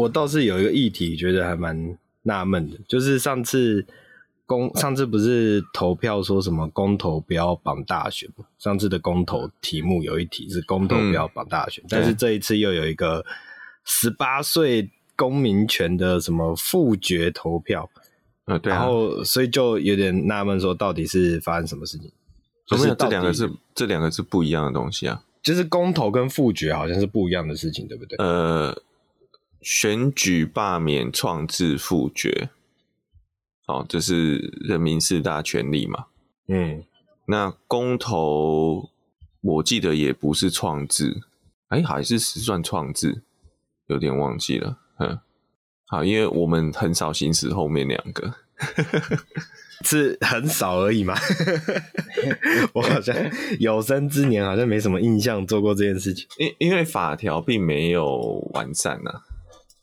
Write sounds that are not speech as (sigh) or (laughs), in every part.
我倒是有一个议题，觉得还蛮纳闷的，就是上次公上次不是投票说什么公投不要绑大选吗？上次的公投题目有一题是公投不要绑大选，嗯、但是这一次又有一个十八岁公民权的什么复决投票，呃、对、啊，然后所以就有点纳闷，说到底是发生什么事情？就是这两个是这两个是不一样的东西啊，就是公投跟复决好像是不一样的事情，对不对？呃。选举罢免创制复决，哦，这是人民四大权利嘛？嗯，那公投我记得也不是创制，哎，还是实算创制，有点忘记了。嗯，好，因为我们很少行使后面两个，(laughs) 是很少而已嘛。(laughs) 我好像有生之年好像没什么印象做过这件事情，因因为法条并没有完善呐、啊。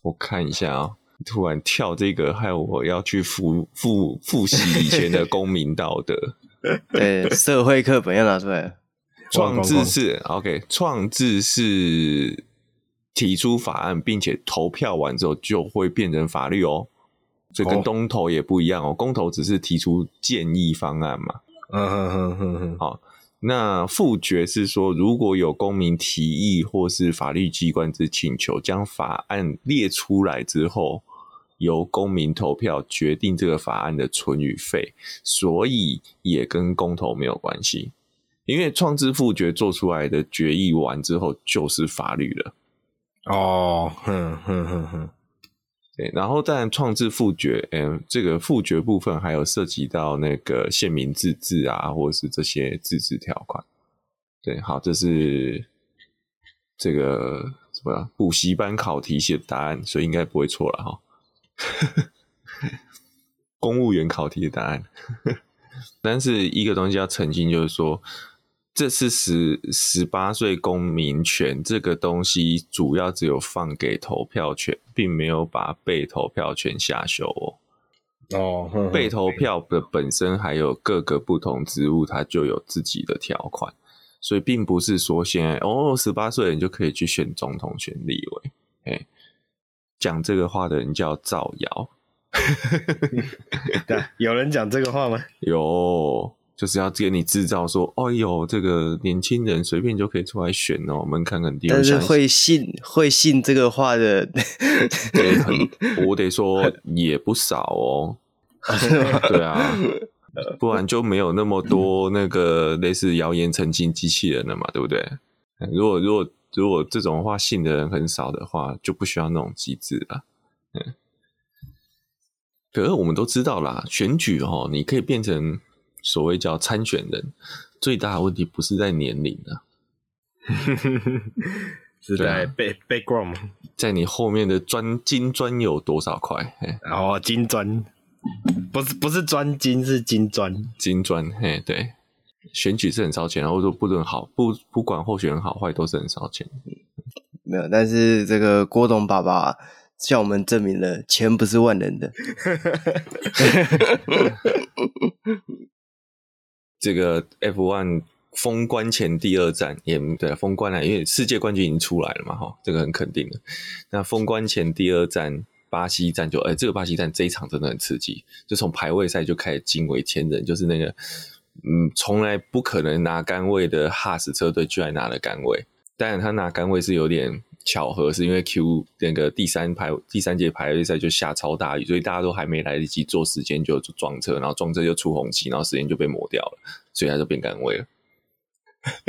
我看一下啊、哦，突然跳这个，害我要去复复复习以前的公民道德。(laughs) 对，社会课本要拿出来。创制是 OK，创制是提出法案，并且投票完之后就会变成法律哦。所以跟公投也不一样哦，公投只是提出建议方案嘛。嗯哼哼哼哼，好。那复决是说，如果有公民提议或是法律机关之请求，将法案列出来之后，由公民投票决定这个法案的存与废，所以也跟公投没有关系，因为创制复决做出来的决议完之后就是法律了。哦，哼哼哼哼。对，然后但创制复决，嗯，这个复决部分还有涉及到那个县民自治啊，或者是这些自治条款。对，好，这是这个什么补习班考题写的答案，所以应该不会错了哈。(laughs) 公务员考题的答案，(laughs) 但是一个东西要澄清，就是说。这是十十八岁公民权这个东西，主要只有放给投票权，并没有把被投票权下修哦。哦，呵呵被投票的本身还有各个不同职务，它就有自己的条款，所以并不是说现在哦，十八岁人就可以去选总统、选立委。哎，讲这个话的人叫造谣。(laughs) 对，有人讲这个话吗？有。就是要给你制造说，哎呦，这个年轻人随便就可以出来选哦，门槛很低。但是会信会信这个话的，(laughs) 对，很，我得说也不少哦。(laughs) 对啊，不然就没有那么多那个类似谣言澄清机器人了嘛，对不对？如果如果如果这种话信的人很少的话，就不需要那种机制了。嗯，可是我们都知道啦，选举哦，你可以变成。所谓叫参选人，最大的问题不是在年龄啊，(laughs) 是在 background，在你后面的专金砖有多少块？然后金砖不是不是专金，是金砖金砖。嘿，对，选举是很烧钱，然后说不论好不不管候选人好坏都是很烧钱。没有，但是这个郭董爸爸向我们证明了钱不是万能的。(laughs) 这个 F1 封关前第二站也对，封关了，因为世界冠军已经出来了嘛，哈，这个很肯定的。那封关前第二站巴西站就，哎，这个巴西站这一场真的很刺激，就从排位赛就开始惊为天人，就是那个，嗯，从来不可能拿杆位的哈斯车队居然拿了杆位，当然他拿杆位是有点。巧合是因为 Q 那个第三排第三节排位赛就下超大雨，所以大家都还没来得及做时间就撞车，然后撞车就出红旗，然后时间就被抹掉了，所以他就变杆位了。(laughs)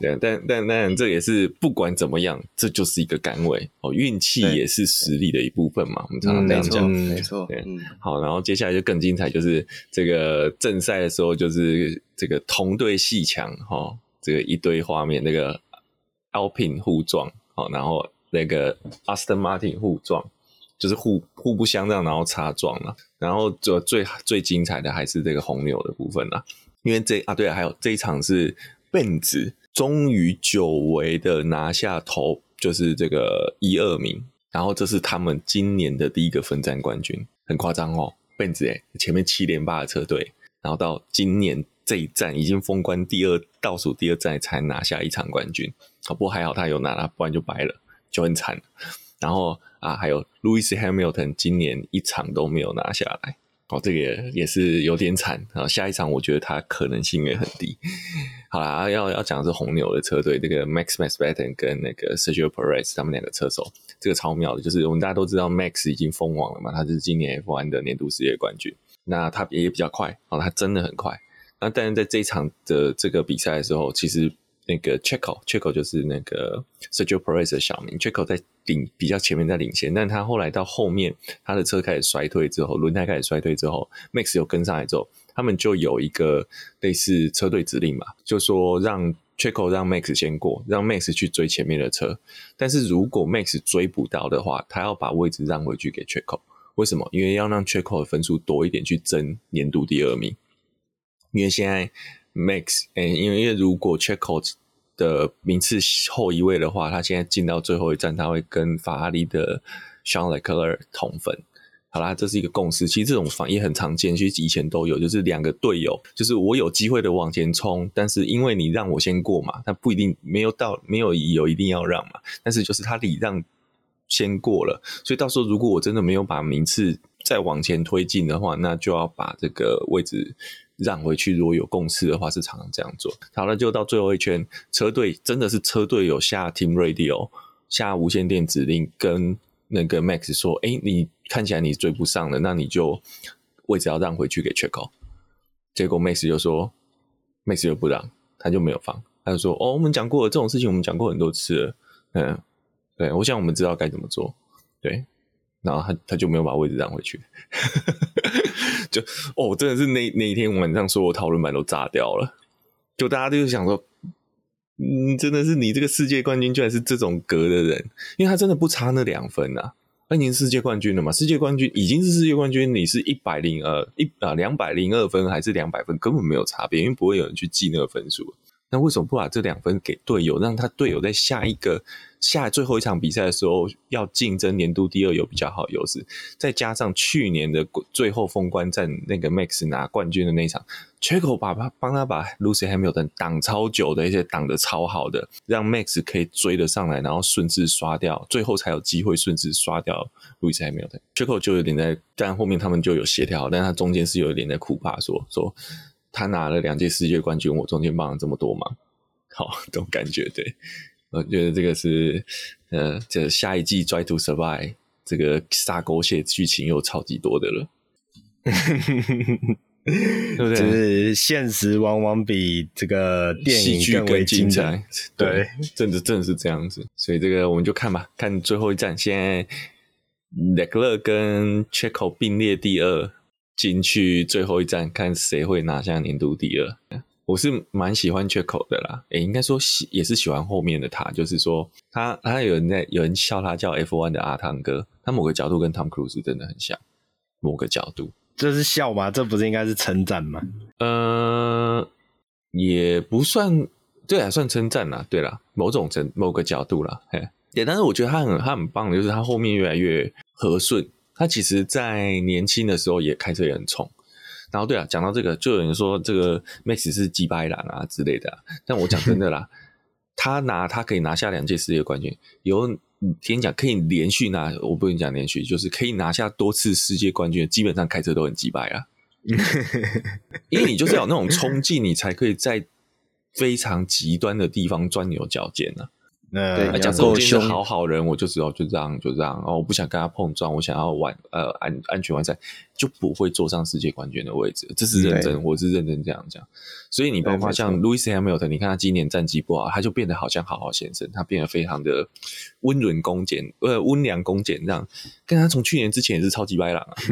对，但但但这也是不管怎么样，这就是一个杆位哦，运气也是实力的一部分嘛。我们常常这样讲，没错。对，好，然后接下来就更精彩，就是这个正赛的时候，就是这个同队戏墙哈，这个一堆画面那个。Alpine 互撞，好，然后那个 Aston Martin 互撞，就是互互不相让，然后擦撞了。然后就最最精彩的还是这个红牛的部分啦，因为这啊对，还有这一场是 Benz 终于久违的拿下头，就是这个一二名，然后这是他们今年的第一个分站冠军，很夸张哦，Benz 哎，前面七连霸的车队，然后到今年。这一站已经封关第二倒数第二站才拿下一场冠军，不过还好他有拿了，不然就白了，就很惨。然后啊，还有 Lewis Hamilton 今年一场都没有拿下来，哦，这个也，也是有点惨啊。下一场我觉得他可能性也很低。好啦，要要讲的是红牛的车队，这个 Max Verstappen 跟那个 Sergio Perez 他们两个车手，这个超妙的，就是我们大家都知道 Max 已经封王了嘛，他是今年 F1 的年度世界冠军，那他也比较快哦，他真的很快。那但是在这一场的这个比赛的时候，其实。那个 Checo，Checo 就是那个 Sergio Perez 的小名，Checo 在领比较前面在领先，但他后来到后面，他的车开始衰退之后，轮胎开始衰退之后，Max 又跟上来之后，他们就有一个类似车队指令嘛，就说让 Checo 让 Max 先过，让 Max 去追前面的车，但是如果 Max 追不到的话，他要把位置让回去给 Checo，为什么？因为要让 Checo 的分数多一点去争年度第二名，因为现在。Max，哎、欸，因为如果 Checo 的名次后一位的话，他现在进到最后一站，他会跟法拉利的 Charles Leclerc 同分。好啦，这是一个共识。其实这种反应很常见，其实以前都有，就是两个队友，就是我有机会的往前冲，但是因为你让我先过嘛，他不一定没有到，没有有一定要让嘛。但是就是他礼让先过了，所以到时候如果我真的没有把名次再往前推进的话，那就要把这个位置。让回去，如果有共识的话，是常常这样做。好了，就到最后一圈，车队真的是车队有下 Team Radio 下无线电指令，跟那个 Max 说：“哎、你看起来你追不上了，那你就位置要让回去给 Checo。”结果 Max 就说：“Max 就不让，他就没有放，他就说：‘哦，我们讲过了这种事情，我们讲过很多次了。’嗯，对，我想我们知道该怎么做。对。”然后他他就没有把位置让回去，就哦，真的是那那一天晚上，所有讨论版都炸掉了。就大家就想说，嗯，真的是你这个世界冠军居然是这种格的人，因为他真的不差那两分啊。那你世界冠军了嘛？世界冠军已经是世界冠军，你是一百零二一啊两百零二分还是两百分，根本没有差别，因为不会有人去记那个分数。那为什么不把这两分给队友，让他队友在下一个下最后一场比赛的时候要竞争年度第二有比较好优势？再加上去年的最后封关战那个 Max 拿冠军的那一场，Checo 把他帮他把 Lewis Hamilton 挡超久的，而且挡的超好的，让 Max 可以追得上来，然后顺势刷掉，最后才有机会顺势刷掉 Lewis Hamilton。Checo 就有点在，但后面他们就有协调，但他中间是有一点在苦怕说说。他拿了两届世界冠军，我中间帮了这么多忙，(laughs) 好，这种感觉，对，我觉得这个是，呃，这下一季《Drive to Survive》这个撒狗血剧情又超级多的了，(laughs) 对不对？就是现实往往比这个电影更为精彩，对，对。真的真的是这样子，所以这个我们就看吧，看最后一站，现在雷克勒跟 Checo 并列第二。进去最后一站，看谁会拿下年度第二。我是蛮喜欢 Checo 的啦，诶、欸，应该说喜也是喜欢后面的他，就是说他他有人在有人笑他叫 F1 的阿汤哥，他某个角度跟 Tom Cruise 真的很像，某个角度。这是笑吗？这不是应该是称赞吗？呃，也不算，对啊，算称赞啦，对啦，某种程某个角度啦，嘿，对，但是我觉得他很他很棒的，就是他后面越来越和顺。他其实，在年轻的时候也开车也很冲。然后，对啊，讲到这个，就有人说这个 Max 是击败狼啊之类的啊。但我讲真的啦，他拿他可以拿下两届世界冠军，有听讲可以连续拿，我不跟你讲连续，就是可以拿下多次世界冠军，基本上开车都很击败啊。(laughs) 因为你就是要有那种冲劲，你才可以在非常极端的地方钻牛角尖呢、啊。呃，假设我今天是好好人，我就知道就这样就这样，哦，我不想跟他碰撞，我想要玩呃安安全完赛，就不会坐上世界冠军的位置。这是认真，我是认真这样讲。所以你包括像 Louis Hamilton，你看他今年战绩不好，他就变得好像好好先生，他变得非常的温润恭俭，呃，温良恭俭这样。跟他从去年之前也是超级白狼啊。(laughs)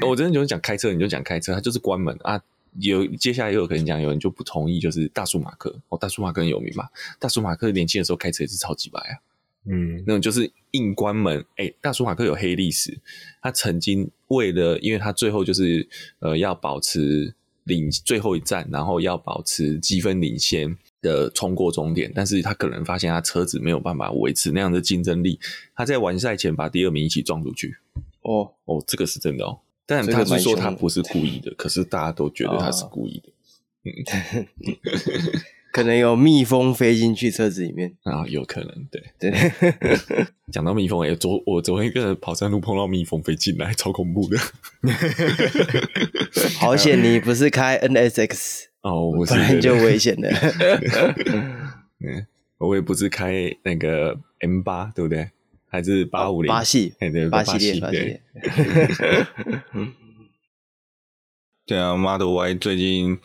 (laughs) 我真的就是讲开车，你就讲开车，他就是关门啊。有接下来又有可能讲，有人就不同意，就是大叔马克哦，大叔马克很有名嘛。大叔马克年轻的时候开车也是超级白啊，嗯，那种就是硬关门。哎、欸，大叔马克有黑历史，他曾经为了，因为他最后就是呃要保持领最后一站，然后要保持积分领先的冲过终点，但是他可能发现他车子没有办法维持那样的竞争力，他在完赛前把第二名一起撞出去。哦哦，这个是真的哦。但他是说他不是故意的，可是大家都觉得他是故意的。(laughs) 可能有蜜蜂飞进去车子里面 (laughs) 啊，有可能，对对。(laughs) 讲到蜜蜂，哎，昨我昨天一个人跑山路碰到蜜蜂飞进来，超恐怖的。好险你不是开 NSX 哦，我是，不然就危险了。嗯，我也不是开那个 M 八，对不对？还是八五零八系？哎，对，八系列，八系列。(laughs) 对啊，Model Y 最近。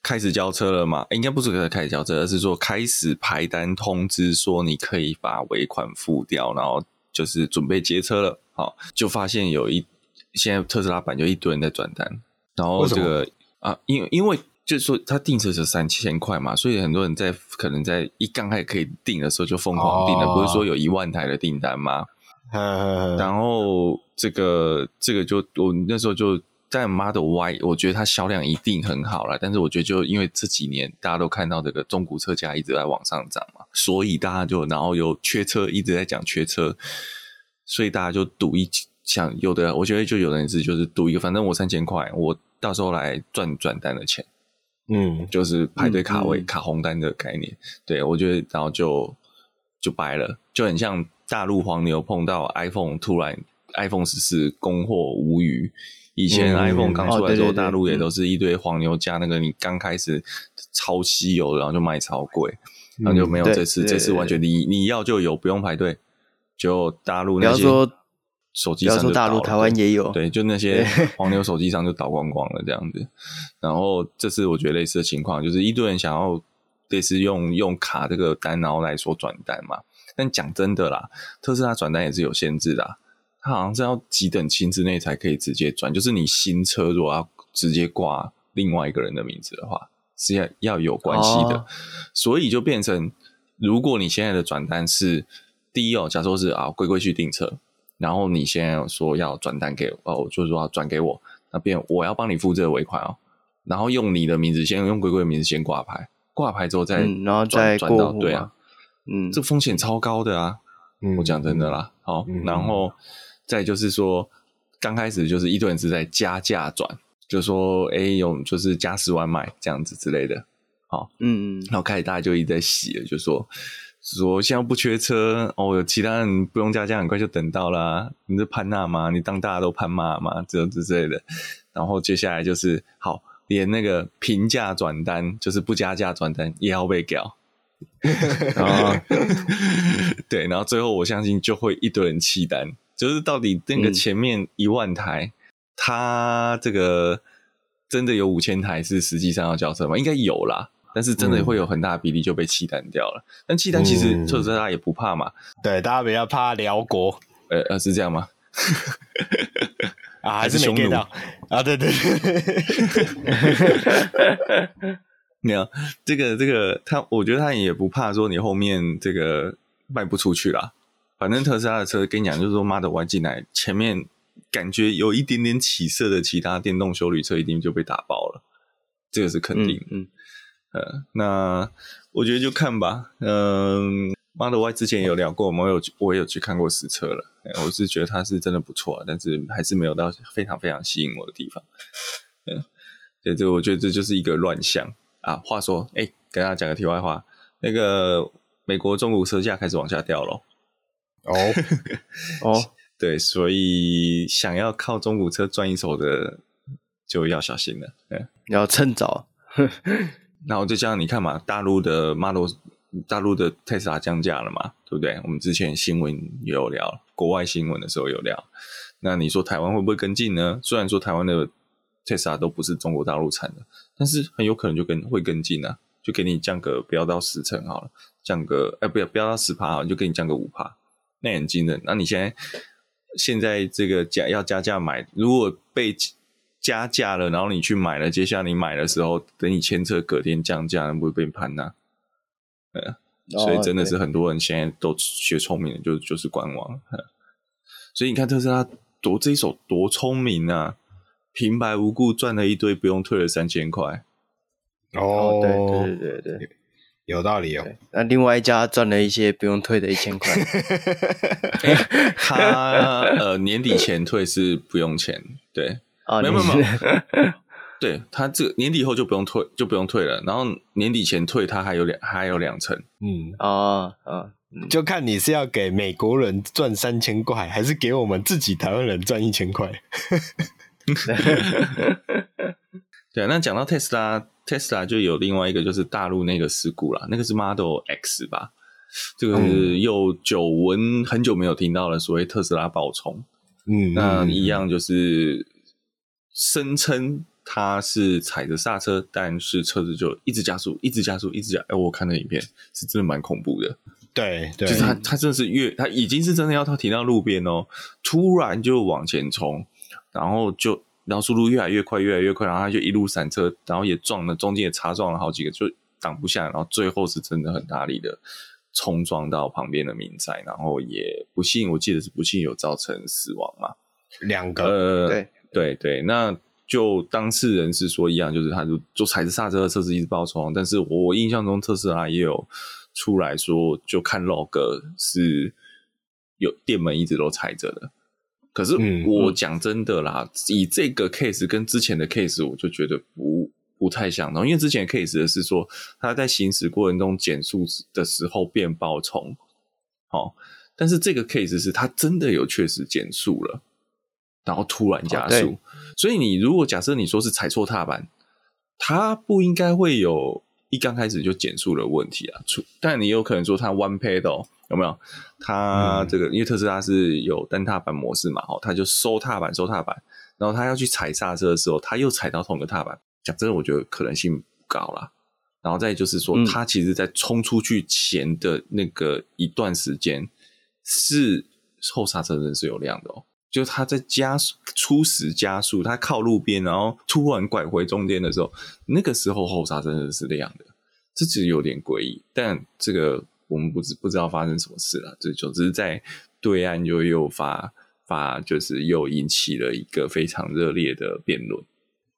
开始交车了嘛？应该不是开始交车，而是说开始排单通知说你可以把尾款付掉，然后就是准备接车了。好，就发现有一现在特斯拉版就一堆人在转单，然后这个啊，因为因为就是说他订车是三千块嘛，所以很多人在可能在一刚开始可以订的时候就疯狂订了，哦、不是说有一万台的订单吗？然后这个这个就我那时候就。但 Model Y，我觉得它销量一定很好了。但是我觉得，就因为这几年大家都看到这个中古车价一直在往上涨嘛，所以大家就然后有缺车，一直在讲缺车，所以大家就赌一想有的，我觉得就有的人是就是赌一个，反正我三千块，我到时候来赚转单的钱，嗯，就是排队卡位、嗯、卡红单的概念。对，我觉得然后就就掰了，就很像大陆黄牛碰到 iPhone，突然 iPhone 十四供货无虞。以前 iPhone 刚出来的时候，大陆也都是一堆黄牛加那个，你刚开始超稀有，然后就卖超贵，然后就没有这次，这次完全你你要就有，不用排队，就大陆那些手机上就大陆台湾也有，对，就那些 (laughs) 黄牛手机上就倒光光了这样子。然后这次我觉得类似的情况，就是一堆人想要类似用用卡这个单，然后来说转单嘛。但讲真的啦，特斯拉转单也是有限制的啊。它好像是要几等亲之内才可以直接转，就是你新车如果要直接挂另外一个人的名字的话，是要要有关系的。哦、所以就变成，如果你现在的转单是第一哦，假说是啊，龟龟去订车，然后你现在说要转单给我哦，就是说要转给我那边，我要帮你付这个尾款哦，然后用你的名字先用鬼鬼的名字先挂牌，挂牌之后再、嗯、然后再转到对啊，嗯，这风险超高的啊，嗯、我讲真的啦，好，嗯、然后。再就是说，刚开始就是一堆人是在加价转，就说哎，有就是加十万买这样子之类的，好，嗯嗯，然后开始大家就一直在洗了，就说说现在不缺车哦，有其他人不用加价，很快就等到啦。你是潘娜吗？你当大家都潘妈吗？这之类的。然后接下来就是好，连那个平价转单，就是不加价转单也要被屌。(laughs) 然后对，然后最后我相信就会一堆人弃单。就是到底那个前面一万台，它、嗯、这个真的有五千台是实际上要交车吗？应该有啦，但是真的会有很大的比例就被弃单掉了。嗯、但弃单其实特斯拉也不怕嘛，对，大家比较怕辽国，呃呃，是这样吗？(laughs) 啊，还是匈奴啊？对对对，(laughs) 没有这个这个，他我觉得他也不怕说你后面这个卖不出去啦。反正特斯拉的车跟你讲，就是说，Model Y 进来前面感觉有一点点起色的其他电动修理车一定就被打爆了，这个是肯定。嗯，嗯呃，那我觉得就看吧。嗯，Model Y 之前有聊过，我有我也有去看过实车了，我是觉得它是真的不错，但是还是没有到非常非常吸引我的地方。嗯，对，这我觉得这就是一个乱象啊。话说，哎，给大家讲个题外话，那个美国中古车价开始往下掉了。哦 (laughs) 哦，对，所以想要靠中古车赚一手的就要小心了，对，要趁早。然后就这样，你看嘛，大陆的 Model，大陆的特斯拉降价了嘛，对不对？我们之前新闻也有聊，国外新闻的时候有聊。那你说台湾会不会跟进呢？虽然说台湾的特斯拉都不是中国大陆产的，但是很有可能就跟会跟进啊，就给你降个不要到十成好了，降个哎不要不要到十趴好，就给你降个五趴。那很惊人。那你现在现在这个加要加价买，如果被加价了，然后你去买了，接下来你买的时候，等你签车隔天降价，那不会被盘呐？呃，所以真的是很多人现在都学聪明了，就就是观望。所以你看特斯拉多这一手多聪明啊，平白无故赚了一堆，不用退了三千块。哦，对对对对对。有道理哦，那另外一家赚了一些不用退的一千块，(laughs) 他呃年底前退是不用钱，对，啊，没有没有没有，(laughs) 对他这个年底后就不用退，就不用退了。然后年底前退，他还有两还有两成。嗯啊啊，就看你是要给美国人赚三千块，还是给我们自己台湾人赚一千块。(laughs) 对，那讲到特斯拉，特斯拉就有另外一个就是大陆那个事故啦，那个是 Model X 吧？这个是又久闻很久没有听到了，所谓特斯拉爆冲。嗯，那一样就是声称他是踩着刹车，但是车子就一直加速，一直加速，一直加。哎，我看那影片是真的蛮恐怖的。对，对，就是他，他真的是越，他已经是真的要他停到路边哦，突然就往前冲，然后就，然后速度越来越快，越来越快，然后他就一路闪车，然后也撞了，中间也擦撞了好几个，就挡不下，然后最后是真的很大力的冲撞到旁边的民宅，然后也不幸，我记得是不幸有造成死亡嘛，两个，呃，对，对对，那就当事人是说一样，就是他就就踩着刹车，车子一直爆冲，但是我印象中特斯拉也有。出来说，就看 log 是有电门一直都踩着的。可是我讲真的啦，嗯、以这个 case 跟之前的 case，我就觉得不不太相同。因为之前的 case 是说他在行驶过程中减速的时候变爆冲，好，但是这个 case 是他真的有确实减速了，然后突然加速。哦、所以你如果假设你说是踩错踏板，它不应该会有。一刚开始就减速的问题啊，出但你有可能说它 one pedal 有没有？它这个、嗯、因为特斯拉是有单踏板模式嘛，哦，它就收踏板收踏板，然后它要去踩刹车的时候，它又踩到同个踏板。讲真的，我觉得可能性不高啦。然后再就是说，它其实在冲出去前的那个一段时间、嗯、是后刹车灯是有亮的哦。就他在加速初始加速，他靠路边，然后突然拐回中间的时候，那个时候后刹真的是亮的，这其实有点诡异。但这个我们不知不知道发生什么事了，这就只是在对岸就又发发，就是又引起了一个非常热烈的辩论。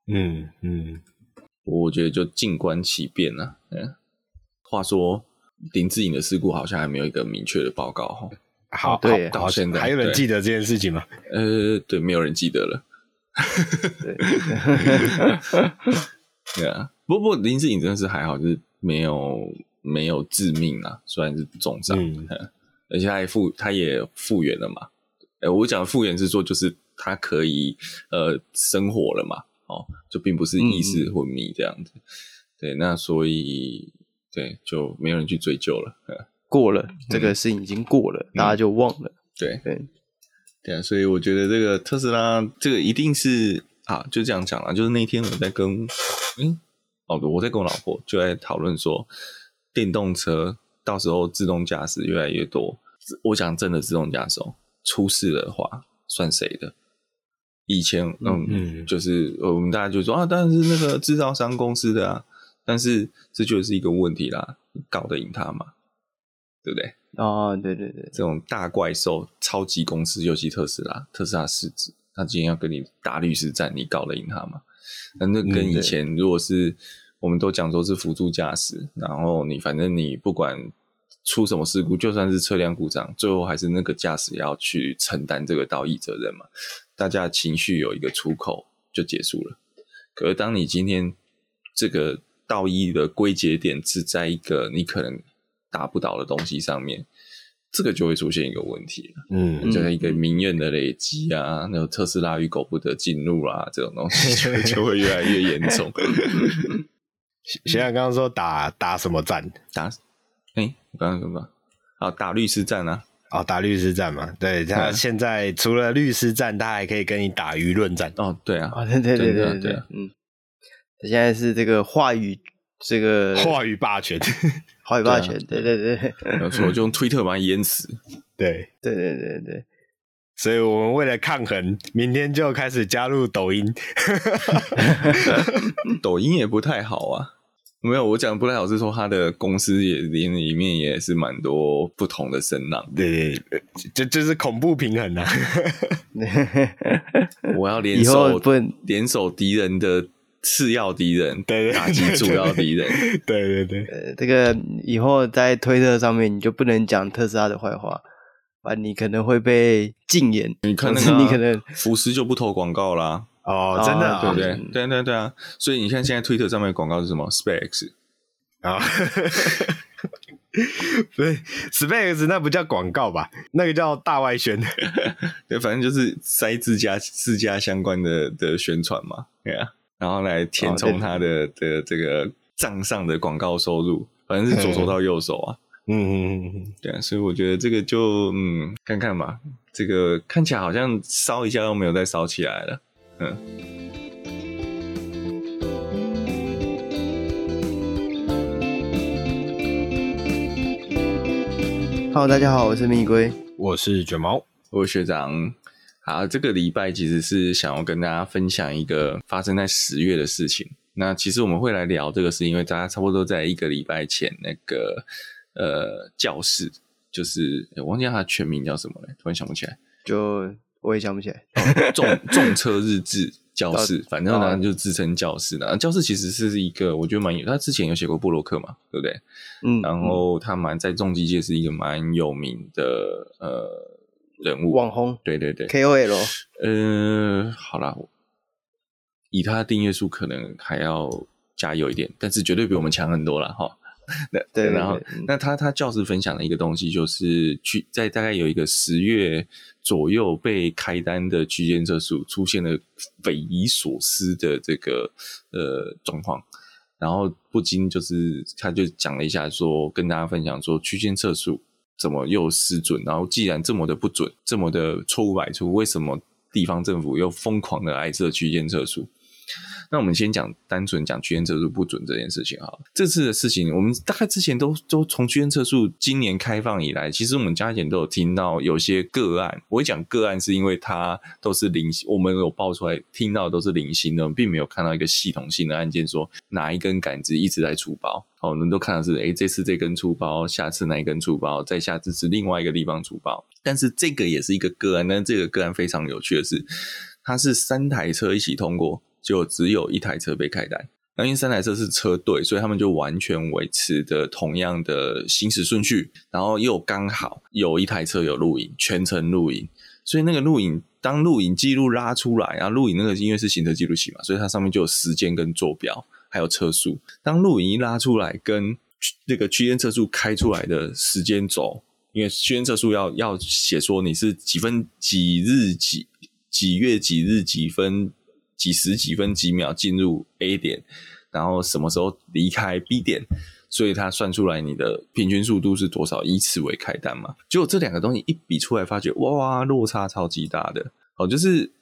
嗯嗯，我觉得就静观其变了。嗯，话说林志颖的事故好像还没有一个明确的报告哈。好，对，到现在还有人记得这件事情吗？呃，对，没有人记得了。对，(laughs) 对啊，不过不林志颖真的是还好，就是没有没有致命啊，虽然是重伤，嗯、而且他还复他也复原了嘛。哎，我讲的复原是说，就是他可以呃生活了嘛，哦，就并不是意识昏迷这样子。嗯、对，那所以对，就没有人去追究了。过了这个事情已经过了，嗯、大家就忘了。对对对啊，所以我觉得这个特斯拉这个一定是啊，就这样讲了。就是那天我在跟嗯哦，我在跟我老婆就在讨论说，电动车到时候自动驾驶越来越多。我讲真的，自动驾驶出事的话算谁的？以前嗯嗯，就是我们大家就说啊，当然是那个制造商公司的啊。但是这就是一个问题啦，搞得赢他吗？对不对？哦，对对对，这种大怪兽、超级公司，尤其特斯拉，特斯拉市值，他今天要跟你打律师战，你搞得赢他吗？那那跟以前，如果是我们都讲说是辅助驾驶，然后你反正你不管出什么事故，就算是车辆故障，最后还是那个驾驶要去承担这个道义责任嘛？大家情绪有一个出口就结束了。可是当你今天这个道义的归结点是在一个你可能。达不倒的东西上面，这个就会出现一个问题了。嗯，就是一个民怨的累积啊，那种特斯拉与狗不得进入啊，这种东西 (laughs) 就会就会越来越严重。(laughs) 现在刚刚说打打什么战？打？哎、欸，我刚刚说什么？啊，打律师战啊！哦，打律师战嘛。对，他现在除了律师战，他还可以跟你打舆论战。哦，对啊，哦，对对对对对，对，嗯，他现在是这个话语。这个话语霸权，话语霸权，对对对，(laughs) 没有错，就用推特把它淹死。对对对对对，所以我们为了抗衡，明天就开始加入抖音。(laughs) 抖音也不太好啊，没有，我讲不太好是说他的公司也里里面也是蛮多不同的声浪。对对，就就是恐怖平衡啊。(laughs) 我要联手联手敌人的。次要敌人，对，对，对，打击主要敌人，对对对。呃，这个以后在推特上面，你就不能讲特斯拉的坏话，啊，你可能会被禁言。你看那个，你可能 (laughs) 福斯就不投广告啦。哦，真的，对不对？对对对啊！所以你看，现在推特上面的广告是什么？SpaceX 啊，不是 SpaceX，那不叫广告吧？那个叫大外宣。(laughs) 对，反正就是塞自家自家相关的的宣传嘛，对啊，然后来填充他的的这个账上的广告收入，反正是左手到右手啊。嗯嗯嗯嗯，对啊，所以我觉得这个就嗯，看看吧，这个看起来好像烧一下都没有再烧起来了。嗯，Hello，大家好，我是蜜龟，我是卷毛，我是学长。好，这个礼拜其实是想要跟大家分享一个发生在十月的事情。那其实我们会来聊这个，是因为大家差不多在一个礼拜前，那个呃教室，就是我忘记他全名叫什么了，突然想不起来，就。我也想不起来，重重车日志教室，反正呢就自称教室的。教室其实是一个，我觉得蛮有，他之前有写过布洛克嘛，对不对？嗯，然后他蛮在重机界是一个蛮有名的呃人物，网红，对对对，KOL。呃，好啦，以他的订阅数可能还要加油一点，但是绝对比我们强很多了哈。(laughs) 那对，然后那他他教室分享的一个东西，就是去在大概有一个十月左右被开单的区间测速出现了匪夷所思的这个呃状况，然后不禁就是他就讲了一下说，说跟大家分享说区间测速怎么又失准，然后既然这么的不准，这么的错误百出，为什么地方政府又疯狂的爱设区间测速？那我们先讲单纯讲区间测速不准这件事情哈。这次的事情，我们大概之前都都从区间测速今年开放以来，其实我们加减都有听到有些个案。我会讲个案，是因为它都是零星，我们有爆出来听到都是零星的，并没有看到一个系统性的案件，说哪一根杆子一直在出包。哦，我们都看到是，诶，这次这根出包，下次那一根出包，再下次是另外一个地方出包。但是这个也是一个个案，但是这个个案非常有趣的是，它是三台车一起通过。就只有一台车被开单，那因为三台车是车队，所以他们就完全维持的同样的行驶顺序，然后又刚好有一台车有录影，全程录影，所以那个录影当录影记录拉出来，然后录影那个因为是行车记录器嘛，所以它上面就有时间跟坐标，还有车速。当录影一拉出来，跟那个区间测速开出来的时间轴，因为区间测速要要写说你是几分几日几几月几日几分。几时几分几秒进入 A 点，然后什么时候离开 B 点，所以他算出来你的平均速度是多少，以此为开单嘛。结果这两个东西一比出来，发觉哇，落差超级大的。哦，就是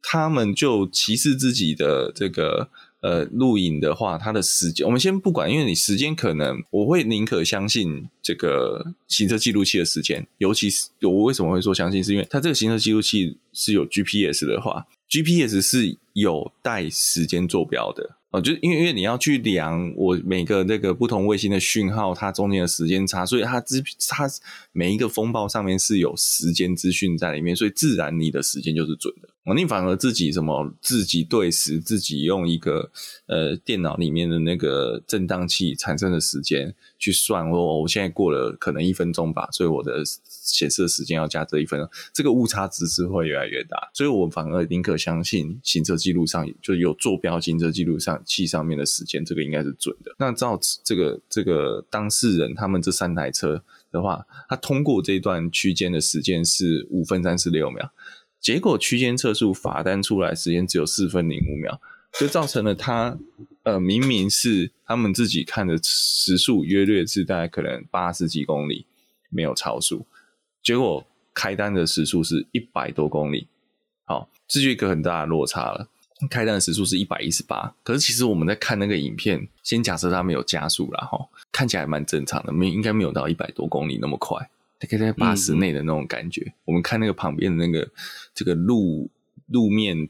他们就歧视自己的这个呃录影的话，它的时间我们先不管，因为你时间可能我会宁可相信这个行车记录器的时间，尤其是我为什么会说相信，是因为它这个行车记录器是有 GPS 的话。GPS 是有带时间坐标的哦，就是因为因为你要去量我每个那个不同卫星的讯号，它中间的时间差，所以它资它每一个风暴上面是有时间资讯在里面，所以自然你的时间就是准的。你反而自己什么自己对时，自己用一个呃电脑里面的那个振荡器产生的时间去算，我我现在过了可能一分钟吧，所以我的显示的时间要加这一分钟，这个误差值是会越来越大，所以我反而宁可相信行车记录上就有坐标行车记录上器上面的时间，这个应该是准的。那照这个这个当事人他们这三台车的话，他通过这段区间的时间是五分三十六秒。结果区间测速罚单出来时间只有四分零五秒，就造成了他呃明明是他们自己看的时速约略是大概可能八十几公里没有超速，结果开单的时速是一百多公里，好，这就一个很大的落差了。开单的时速是一百一十八，可是其实我们在看那个影片，先假设他没有加速啦，哈，看起来蛮正常的，没应该没有到一百多公里那么快。大概在八十内的那种感觉，嗯、我们看那个旁边的那个这个路路面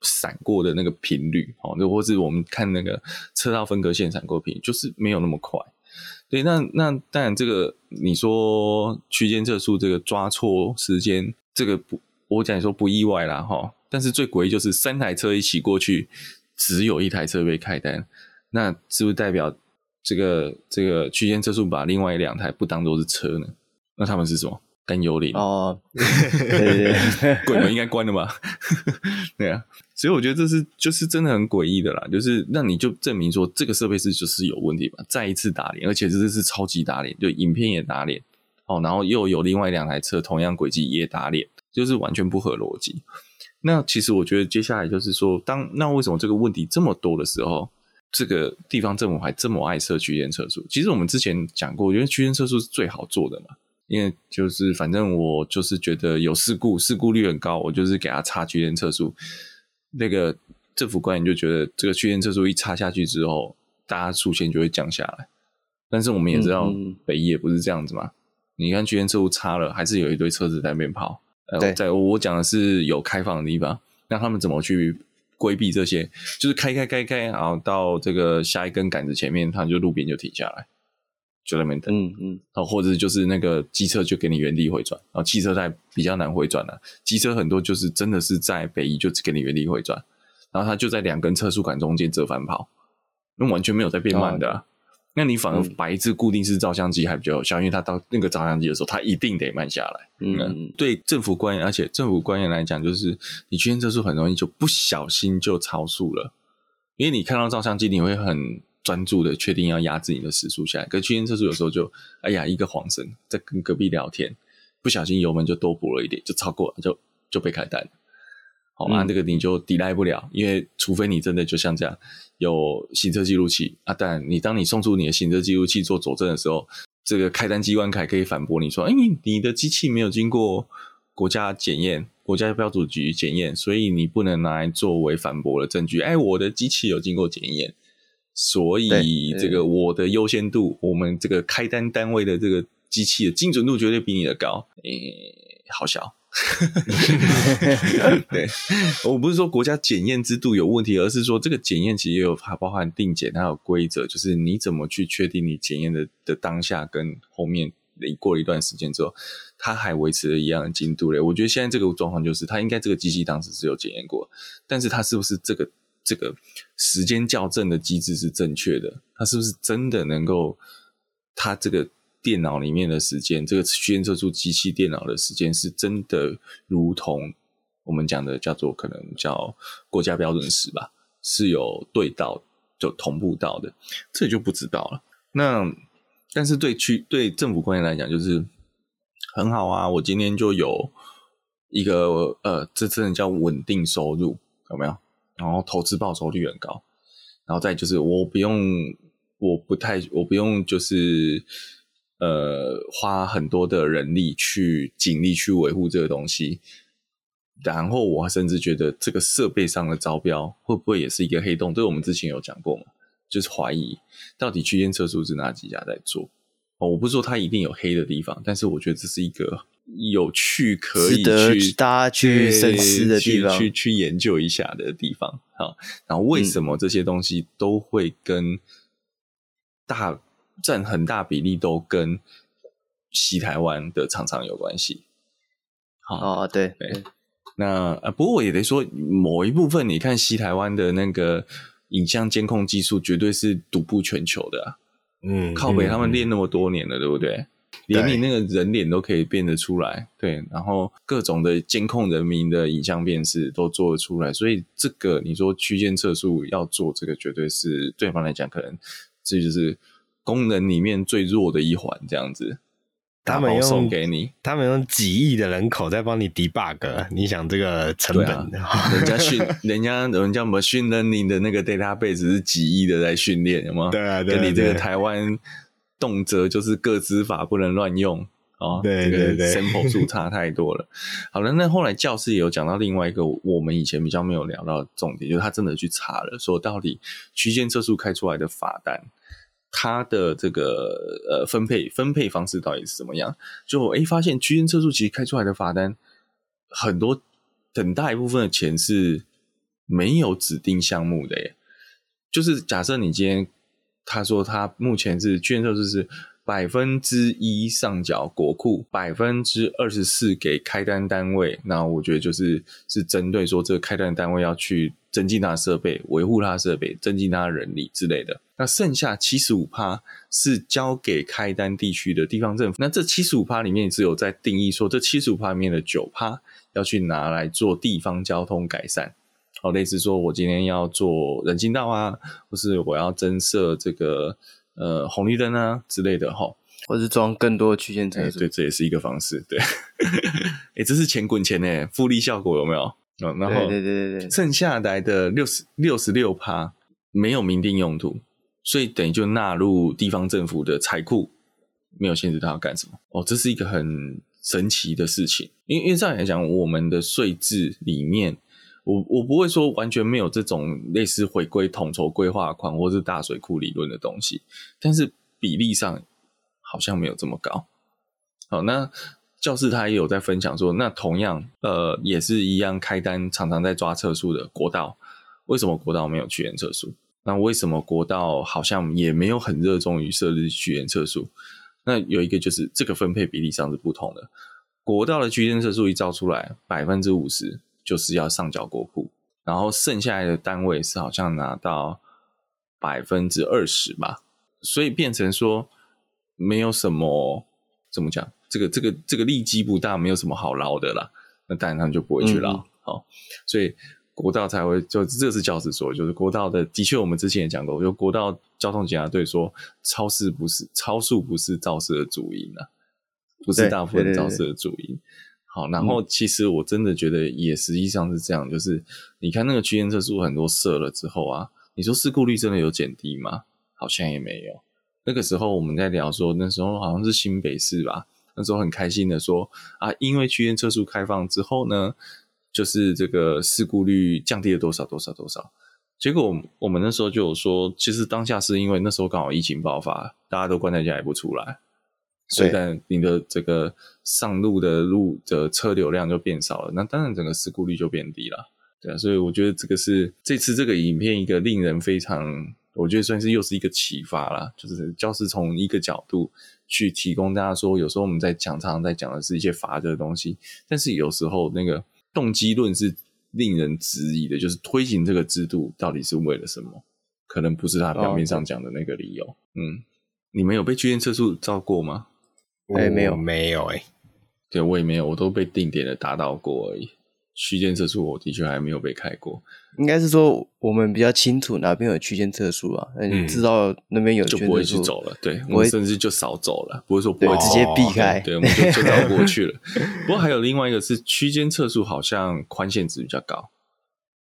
闪过的那个频率，哦，又或是我们看那个车道分隔线闪过频率，就是没有那么快。对，那那当然，这个你说区间测速这个抓错时间，这个不，我讲说不意外啦，哈。但是最诡异就是三台车一起过去，只有一台车被开单，那是不是代表这个这个区间测速把另外两台不当做是车呢？那他们是什么？甘幽灵哦，对 (laughs) 对对，鬼门应该关了吧？(laughs) 对啊，所以我觉得这是就是真的很诡异的啦，就是那你就证明说这个设备是就是有问题嘛，再一次打脸，而且这是超级打脸，就影片也打脸哦，然后又有另外两台车同样轨迹也打脸，就是完全不合逻辑。那其实我觉得接下来就是说，当那为什么这个问题这么多的时候，这个地方政府还这么爱设区间测速？其实我们之前讲过，我觉得区间测速是最好做的嘛。因为就是反正我就是觉得有事故，事故率很高，我就是给他插区间测速。那个政府官员就觉得这个区间测速一插下去之后，大家速限就会降下来。但是我们也知道，北宜也不是这样子嘛。嗯嗯，你看区间测速插了，还是有一堆车子在那边跑。呃，在我讲的是有开放的地方，那他们怎么去规避这些？就是开开开开，然后到这个下一根杆子前面，他就路边就停下来。就在那边等，嗯嗯，然后或者就是那个机车就给你原地回转，然后汽车在比较难回转了，机车很多就是真的是在北移就给你原地回转，然后它就在两根测速杆中间折返跑，那完全没有在变慢的，啊，哦，那你反而摆一支固定式照相机还比较有效，因为它到那个照相机的时候，它一定得慢下来。嗯，嗯，对政府官员，而且政府官员来讲，就是你区间测速很容易就不小心就超速了，因为你看到照相机你会很。专注的确定要压制你的时速下来，可区间测速有时候就，哎呀，一个晃神，在跟隔壁聊天，不小心油门就多补了一点，就超过了，就就被开单了。好，那、嗯啊、这个你就抵赖不了，因为除非你真的就像这样有行车记录器啊，但你当你送出你的行车记录器做佐证的时候，这个开单机关还可以反驳你说，哎，你的机器没有经过国家检验，国家标准局检验，所以你不能拿来作为反驳的证据。哎，我的机器有经过检验。所以这个我的优先度，我们这个开单单位的这个机器的精准度绝对比你的高。诶、欸，好小。(laughs) 对，我不是说国家检验制度有问题，而是说这个检验其实也有还包含定检，它有规则，就是你怎么去确定你检验的的当下跟后面过了一段时间之后，它还维持了一样的精度嘞。我觉得现在这个状况就是，它应该这个机器当时是有检验过，但是它是不是这个？这个时间校正的机制是正确的，它是不是真的能够？它这个电脑里面的时间，这个区间测出机器电脑的时间，是真的如同我们讲的叫做可能叫国家标准时吧，是有对到就同步到的，这就不知道了。那但是对区对政府官员来讲，就是很好啊，我今天就有一个呃，这真的叫稳定收入，有没有？然后投资报酬率很高，然后再就是我不用，我不太，我不用就是呃花很多的人力去警力去维护这个东西，然后我甚至觉得这个设备上的招标会不会也是一个黑洞？这个我们之前有讲过嘛，就是怀疑到底区间测速是哪几家在做？哦，我不是说它一定有黑的地方，但是我觉得这是一个。有趣可以去大家去深思的地方，去去，去研究一下的地方。好，然后为什么这些东西都会跟大占很大比例都跟西台湾的厂商有关系？好，哦，对对。那呃，不过我也得说，某一部分你看西台湾的那个影像监控技术，绝对是独步全球的啊。嗯，靠北他们练那么多年了，嗯、对不对？连你那个人脸都可以变得出来，对，然后各种的监控人民的影像辨识都做得出来，所以这个你说区间测速要做这个，绝对是对方来讲，可能这就是功能里面最弱的一环，这样子。他们用送给你，他们用几亿的人口在帮你 debug，你想这个成本？啊、(laughs) 人家训，人家人家 machine learning 的那个 database 是几亿的在训练，有吗？对啊，对啊，跟你这个台湾。动辄就是个资法不能乱用哦，对对对，sample 数差太多了。好了，那后来教师也有讲到另外一个我们以前比较没有聊到的重点，就是他真的去查了，说到底区间测速开出来的罚单，它的这个呃分配分配方式到底是怎么样？就诶发现区间测速其实开出来的罚单很多很大一部分的钱是没有指定项目的耶，就是假设你今天。他说他目前是区间测速是百分之一上缴国库，百分之二十四给开单单位。那我觉得就是是针对说这个开单单位要去增进它的设备，维护它的设备，增进它的人力之类的。那剩下七十五趴是交给开单地区的地方政府。那这七十五趴里面只有在定义说，这七十五趴里面的九趴要去拿来做地方交通改善。好，类似说我今天要做人行道啊，或是我要增设这个呃红绿灯啊之类的哈。或是装更多的区间车速，对，这也是一个方式。对，(laughs) 哎，这是钱滚钱呢，复利效果有没有？然后，对对对对，剩下来的六十六十六趴没有明定用途，所以等于就纳入地方政府的财库，没有限制他要干什么。哦，这是一个很神奇的事情。因为因为这样来讲，我们的税制里面，我我不会说完全没有这种类似回归统筹规划款或是大水库理论的东西，但是比例上。好像没有这么高。好，那教室他也有在分享说，那同样，呃，也是一样开单常常在抓测速的国道，为什么国道没有区间测速？那为什么国道好像也没有很热衷于设置区间测速？那有一个就是这个分配比例上是不同的。国道的区间测速一照出来，百分之五十就是要上缴国库，然后剩下来的单位是好像拿到百分之二十吧，所以变成说。没有什么怎么讲，这个这个这个利基不大，没有什么好捞的啦。那当然他们就不会去捞，好、嗯，所以国道才会就这是教师说，就是国道的的确，我们之前也讲过，就国道交通警察队说，超市不是超速不是肇事的主因啊，不是大部分肇事的主因。好，然后其实我真的觉得也实际上是这样，就是你看那个区间测速很多设了之后啊，你说事故率真的有减低吗？好像也没有。那个时候我们在聊说，那时候好像是新北市吧，那时候很开心的说啊，因为区间测速开放之后呢，就是这个事故率降低了多少多少多少。结果我们那时候就有说，其实当下是因为那时候刚好疫情爆发，大家都关在家也不出来，所以在你的这个上路的路的车流量就变少了，那当然整个事故率就变低了。对啊，所以我觉得这个是这次这个影片一个令人非常。我觉得算是又是一个启发啦，就是教师从一个角度去提供大家说，有时候我们在讲，常常在讲的是一些法则的东西，但是有时候那个动机论是令人质疑的，就是推行这个制度到底是为了什么？可能不是他表面上讲的那个理由。哦、嗯，你们有被区间测速照过吗？哎，没有，没有、欸，哎，对，我也没有，我都被定点的打到过而已。区间测速我的确还没有被开过，应该是说我们比较清楚哪边有区间测速啊，嗯，知道那边有就不会去走了，对，我们甚至就少走了，不会说不会直接避开，对，我们就就绕过 (laughs) 去了。不过还有另外一个是区间测速好像宽限值比较高，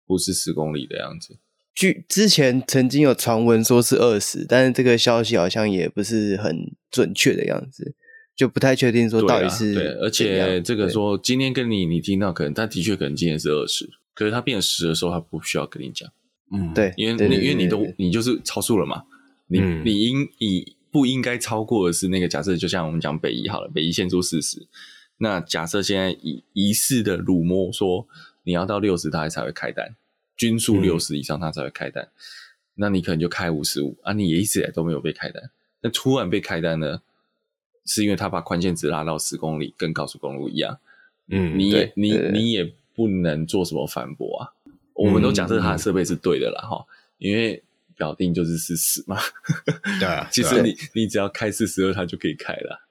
不是十公里的样子。据之前曾经有传闻说是二十，但是这个消息好像也不是很准确的样子。就不太确定说到底是对，啊、对，而且这个说今天跟你你听到可能他的确可能今天是二十，可是他变十的时候他不需要跟你讲，嗯，对，因为你因为你都你就是超速了嘛，你、嗯、你应你不应该超过的是那个假设，就像我们讲北移好了，北移限速四十，那假设现在疑疑似的辱没说你要到六十他才会开单，均速六十以上他才会开单，嗯、那你可能就开五十五啊，你也一直以来都没有被开单，那突然被开单呢？是因为他把宽限值拉到十公里，跟高速公路一样。嗯，你也你你也不能做什么反驳啊。嗯、我们都假设他的设备是对的啦，哈、嗯，因为表定就是事实嘛。对啊，(laughs) 其实你你只要开四十二，它就可以开了。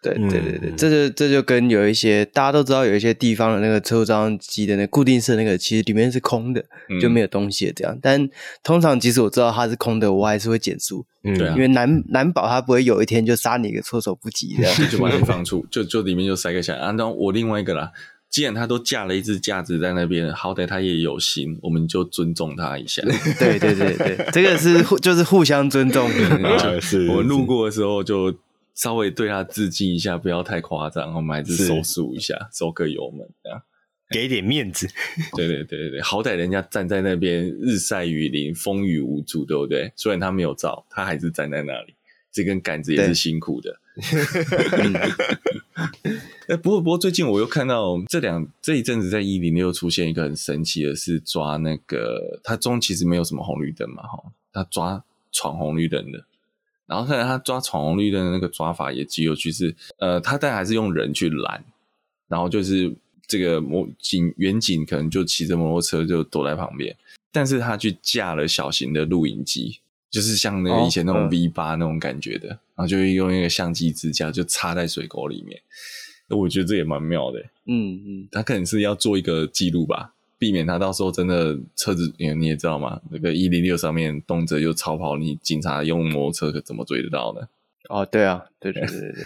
对对对对，这就这就跟有一些大家都知道，有一些地方的那个车张机的那固定式那个，其实里面是空的，嗯、就没有东西的这样。但通常即使我知道它是空的，我还是会减速，嗯，对，因为难难保它不会有一天就杀你一个措手不及这样，(laughs) 就把你 (laughs) 放出，就就里面就塞个下。啊，那我另外一个啦，既然他都架了一只架子在那边，好歹他也有心，我们就尊重他一下。对对对对，这个是互就是互相尊重的。(laughs) 是，我们路过的时候就。稍微对他致敬一下，不要太夸张，我们还是收束一下，收个油门，这样给点面子。(laughs) (laughs) 对对对对，好歹人家站在那边日晒雨淋，风雨无阻，对不对？虽然他没有照，他还是站在那里，这根杆子也是辛苦的。(laughs) 哎，不过不过，最近我又看到这两这一阵子在一零六出现一个很神奇的，是抓那个他中其实没有什么红绿灯嘛，哈，他抓闯红绿灯的。然后看来他抓闯红绿灯的那个抓法也极有趣，是呃，他但还是用人去拦，然后就是这个摩警远警可能就骑着摩托车就躲在旁边，但是他去架了小型的录影机，就是像那个以前那种 V 八那种感觉的，哦嗯、然后就用一个相机支架就插在水沟里面。我觉得这也蛮妙的，嗯嗯，他可能是要做一个记录吧，避免他到时候真的车子，你你也知道嘛？那个一零六上面动辄就超跑，你警察用摩托车可怎么追得到呢？哦，对啊，对对对对对，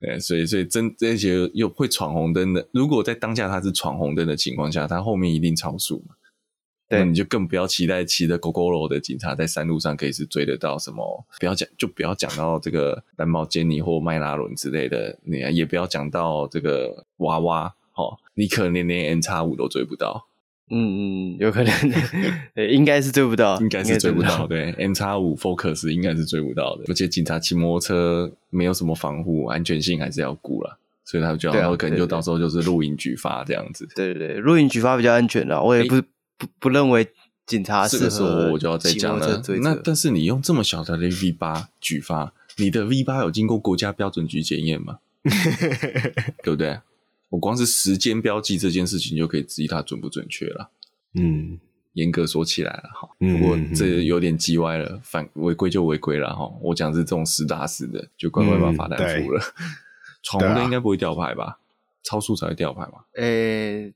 对，所以所以真这些又会闯红灯的，如果在当下他是闯红灯的情况下，他后面一定超速嘛。对，那你就更不要期待骑着 Gogoro 的警察在山路上可以是追得到什么。不要讲，就不要讲到这个蓝宝坚尼或迈拉伦之类的，你也不要讲到这个娃娃，哦，你可能连连 N 叉五都追不到。嗯嗯，有可能，(laughs) 应该是追不到，应该是追不到。对，N 叉五 Focus 应该是追不到的。而且警察骑摩托车没有什么防护，安全性还是要顾了，所以他就要可能就到时候就是录影举发这样子。对对对，录影举发比较安全了，我也不。欸不不认为警察是的时候，我就要再讲了。那但是你用这么小的 V 八举发，你的 V 八有经过国家标准局检验吗？(laughs) 对不对？我光是时间标记这件事情就可以质疑它准不准确了。嗯，严格说起来了，哈，不过这有点叽歪了，反违规就违规了哈。我讲的是这种实打实的，就乖乖把罚单付了。(laughs) 闯红灯应该不会掉牌吧？超速才会掉牌嘛？诶，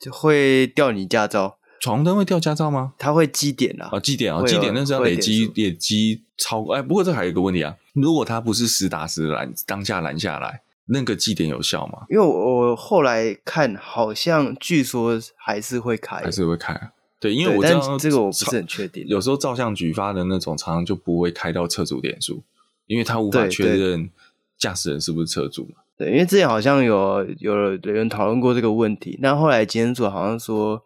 就会掉你驾照。闯红灯会掉驾照吗？它会积点啊，哦，积点啊，积点那是要累积累积超过。哎，不过这还有一个问题啊，如果他不是实打实拦当下拦下来，那个积点有效吗？因为我后来看，好像据说还是会开，还是会开。对，因为我知道这个我不是很确定。有时候照相局发的那种，常常就不会开到车主点数，因为他无法确认驾驶人是不是车主嘛。对，因为之前好像有有人讨论过这个问题，那后来检组好像说。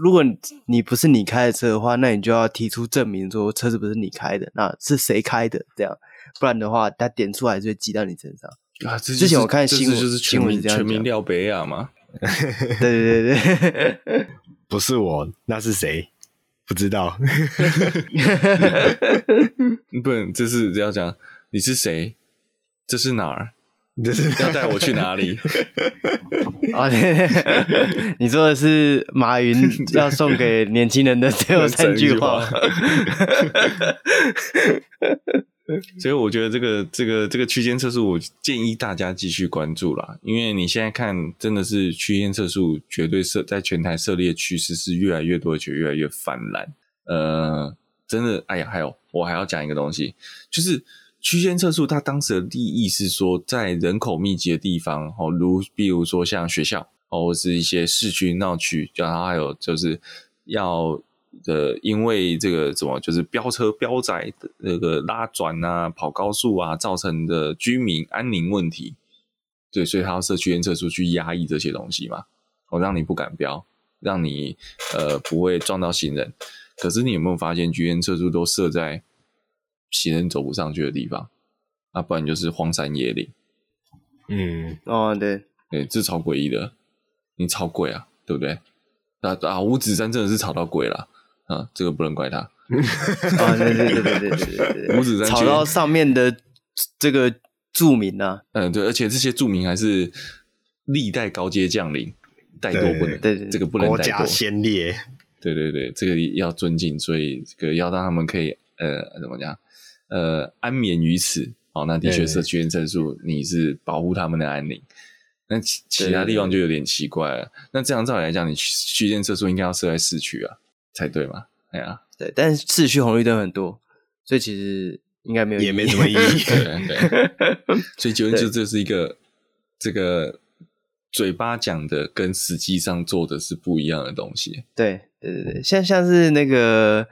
如果你不是你开的车的话，那你就要提出证明，说车子不是你开的，那是谁开的？这样，不然的话，他点出来就会记到你身上。啊，之前我看新闻就是全民全民廖北亚嘛。(laughs) 对对对对，(laughs) 不是我，那是谁？不知道。(laughs) 不能，这是要讲你是谁？这是哪儿？这是要带我去哪里？哦，你说的是马云要送给年轻人的最后三句话。所以我觉得这个这个这个区间测速，我建议大家继续关注啦，因为你现在看，真的是区间测速绝对设在全台设立的趋势是越来越多，而且越来越泛滥。呃，真的，哎呀，还有我还要讲一个东西，就是。区间测速，它当时的利益是说，在人口密集的地方，哦，如比如说像学校，哦，或是一些市区闹区，然后还有就是要的，因为这个什么，就是飙车飙载的那个拉转啊、跑高速啊，造成的居民安宁问题，对，所以他要设区间测速去压抑这些东西嘛，哦，让你不敢飙，让你呃不会撞到行人。可是你有没有发现，区间测速都设在行人走不上去的地方，啊，不然就是荒山野岭。嗯，哦，对，对，这超诡异的，你超贵啊，对不对？啊啊，五指山真的是吵到鬼了，啊，这个不能怪他。(laughs) 啊，对对对对对对对，(laughs) 五指山吵到上面的这个住民呢、啊？嗯，对，而且这些住民还是历代高阶将领，怠惰不能，对，对，对，这个不能怠惰，国家先烈，对对对，这个要尊敬，所以这个要让他们可以呃，怎么讲？呃，安眠于此，哦，那的确是区间测速，你是保护他们的安宁。那其其他地方就有点奇怪了。对对对，那这样照理来讲，你区间测速应该要设在市区啊，才对嘛？哎呀，对，但是市区红绿灯很多，所以其实应该没有，也没什么意义。(laughs) 对 (laughs) 对，所以究竟就这是一个这个嘴巴讲的跟实际上做的是不一样的东西。对对对对，像像是那个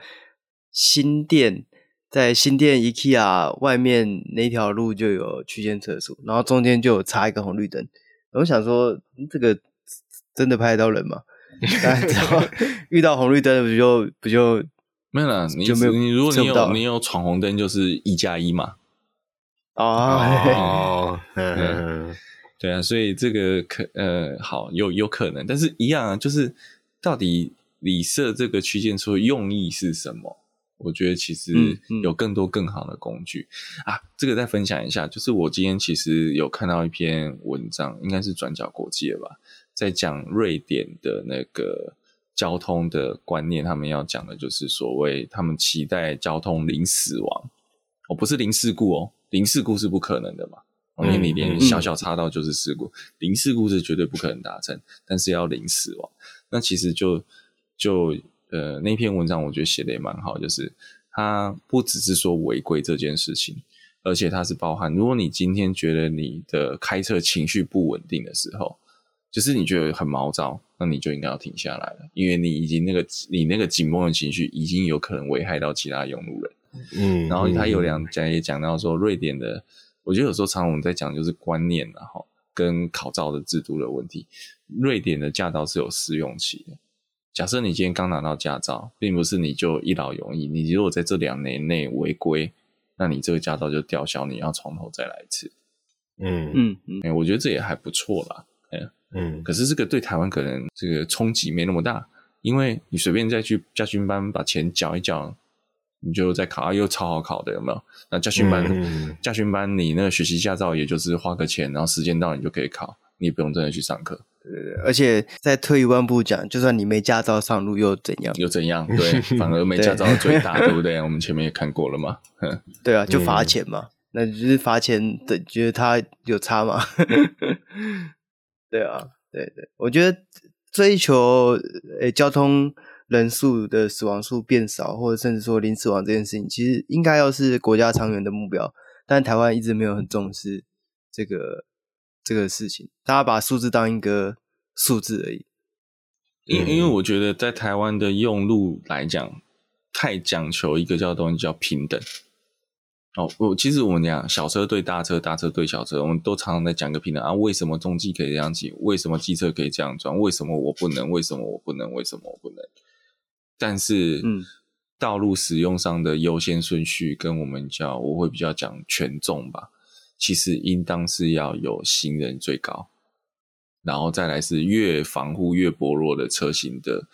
新店。在新店 IKEA 外面那条路就有区间测速，然后中间就有插一个红绿灯。我想说，这个真的拍得到人吗？(laughs) 大家知道遇到红绿灯不就不就没有了？你就没有？你如果你有你有闯红灯，就是一加一嘛。哦，(laughs) 对啊，所以这个可呃好有有可能，但是一样啊，就是到底你设这个区间出的用意是什么？我觉得其实有更多更好的工具、嗯嗯、啊，这个再分享一下，就是我今天其实有看到一篇文章，应该是转角国际的吧，在讲瑞典的那个交通的观念，他们要讲的就是所谓他们期待交通零死亡，哦，不是零事故哦，零事故是不可能的嘛，因为你连小小插到就是事故，嗯、零事故是绝对不可能达成，但是要零死亡，那其实就就呃那篇文章我觉得写的也蛮好，就是它不只是说违规这件事情。而且它是包含，如果你今天觉得你的开车情绪不稳定的时候，就是你觉得很毛躁，那你就应该要停下来了，因为你已经那个你那个紧绷的情绪已经有可能危害到其他用路人。嗯，然后他有两讲也讲到说，瑞典的，我觉得有时候常常我们在讲就是观念，然后跟考照的制度的问题。瑞典的驾照是有试用期的，假设你今天刚拿到驾照，并不是你就一劳永逸，你如果在这两年内违规。那你这个驾照就吊销，你要从头再来一次。嗯嗯嗯、欸，我觉得这也还不错啦。欸、嗯，可是这个对台湾可能这个冲击没那么大，因为你随便再去驾训班把钱缴一缴，你就再考，啊、又超好考的，有没有？那驾训班，驾训、嗯、班你那个学习驾照，也就是花个钱，然后时间到你就可以考，你也不用真的去上课。而且再退一万步讲，就算你没驾照上路又怎样？又怎样？对，反而没驾照最大，对，(laughs) 对不对？我们前面也看过了嘛。(laughs) 对啊，就罚钱嘛，嗯、那就是罚钱的，觉得他有差嘛？对啊，对对，我觉得追求诶交通人数的死亡数变少，或者甚至说零死亡这件事情，其实应该要是国家长远的目标，但台湾一直没有很重视这个。这个事情，大家把数字当一个数字而已。因因为我觉得在台湾的用路来讲，太讲求一个叫东西叫平等。哦，我其实我们讲小车对大车，大车对小车，我们都常常在讲个平等啊。为什么中继可以这样骑？为什么机车可以这样转？为什么我不能？为什么我不能？为什么我不能？但是，嗯，道路使用上的优先顺序跟我们叫，我会比较讲权重吧。其实应当是要有行人最高，然后再来是越防护越薄弱的车型的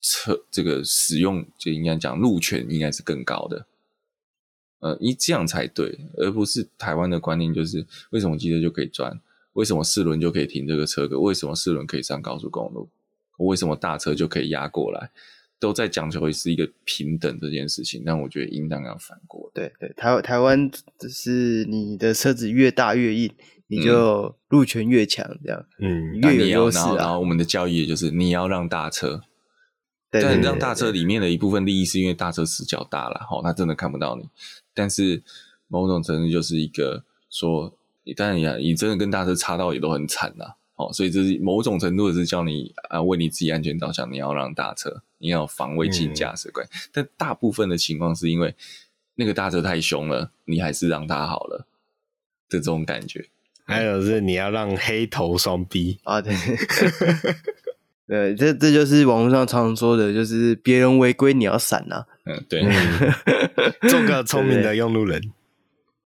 车，这个使用就应该讲路权应该是更高的。呃，一这样才对，而不是台湾的观念就是为什么机车就可以转，为什么四轮就可以停这个车格，为什么四轮可以上高速公路，为什么大车就可以压过来。都在讲求是一个平等这件事情，但我觉得应当要反过。对对，台台湾是你的车子越大越硬，你就路权越强，这样，嗯，越有优势啊。然后我们的教育也就是你要让大车，对，但让大车里面的一部分利益是因为大车死角大了，哦，他真的看不到你。但是某种程度就是一个说，你当然呀你真的跟大车擦到也都很惨呐。哦，所以这是某种程度的是叫你啊，为你自己安全着想，你要让大车，你要防卫性驾驶观。嗯、但大部分的情况是因为那个大车太凶了，你还是让他好了的这种感觉。还有是你要让黑头双逼啊，对，(laughs) 对，这这就是网络上常常说的，就是别人违规你要闪呐、啊。嗯，对，(laughs) 做个聪明的用路人。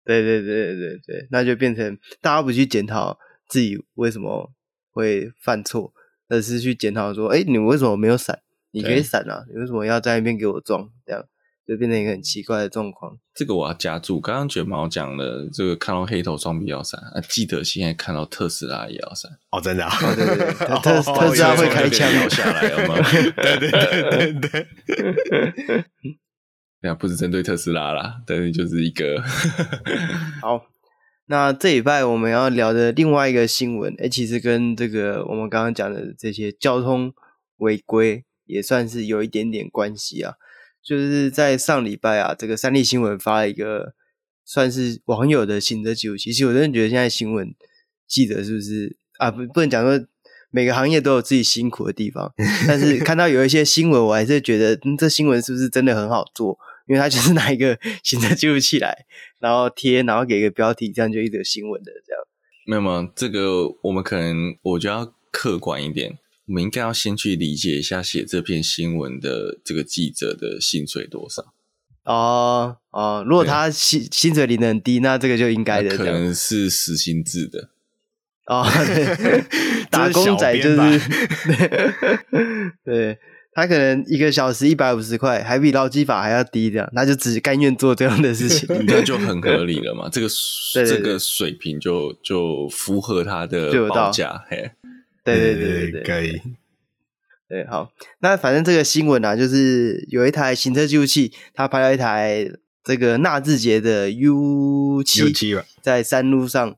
对对对对对对，那就变成大家不去检讨。自己为什么会犯错，而是去检讨说：“哎，你为什么没有闪？你可以闪啊！你为什么要在那边给我撞？这样就变成一个很奇怪的状况。”这个我要加注。刚刚卷毛讲了，这个看到黑头双臂要闪啊，记得现在看到特斯拉也要闪哦，真的啊！哦、对对对，(laughs) 特特斯拉会开枪掉下来了吗？对对对对对。对啊，不是针对特斯拉啦，但是就是一个好。那这礼拜我们要聊的另外一个新闻，诶，其实跟这个我们刚刚讲的这些交通违规也算是有一点点关系啊。就是在上礼拜啊，这个三立新闻发了一个算是网友的行车记录器。其实我真的觉得现在新闻记者是不是啊？不，不能讲说每个行业都有自己辛苦的地方，(laughs) 但是看到有一些新闻，我还是觉得，嗯，这新闻是不是真的很好做？因为他就是拿一个 (laughs) 行车记录器来，然后贴，然后给一个标题，这样就一则新闻的这样。没有吗？这个我们可能我就要客观一点，我们应该要先去理解一下写这篇新闻的这个记者的薪水多少。哦哦，如果他薪薪水领得很低，那这个就应该的，可能是实薪制的。(laughs) 哦，对，打工仔就是 (laughs) 对。他可能一个小时一百五十块，还比劳基法还要低，这样那就只甘愿做这样的事情，(laughs) 那就很合理了嘛。这个对对对这个水平就就符合他的报价。嘿，对对对对对，可以。对，好，那反正这个新闻啊，就是有一台行车记录器，它拍了一台这个纳智捷的 U 七，在山路上，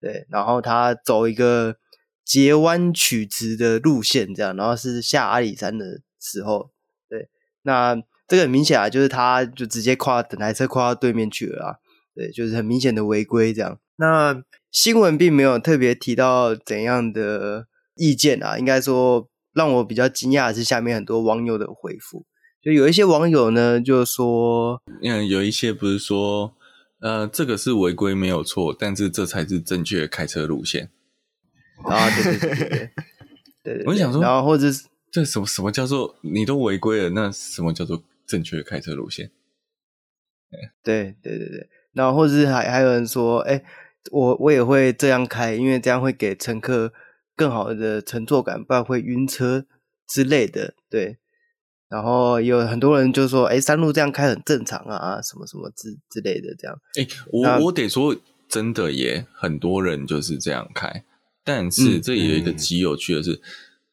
对，然后它走一个截弯曲直的路线，这样，然后是下阿里山的时候，对，那这个很明显啊，就是它就直接跨整台车跨到对面去了啊，对，就是很明显的违规这样。那新闻并没有特别提到怎样的意见啊，应该说。让我比较惊讶的是，下面很多网友的回复，就有一些网友呢，就说，嗯，有一些不是说，呃，这个是违规没有错，但是这才是正确的开车路线。啊，对对对对对，对，我想说，然后或者是这什么什么叫做你都违规了，那什么叫做正确的开车路线？对对对对，然后或者是还还有人说，哎，我我也会这样开，因为这样会给乘客。更好的乘坐感，不然会晕车之类的。对，然后有很多人就说：“哎，山路这样开很正常啊，什么什么之之类的。”这样。哎，我我得说，真的耶，很多人就是这样开。但是这也有一个极有趣的是，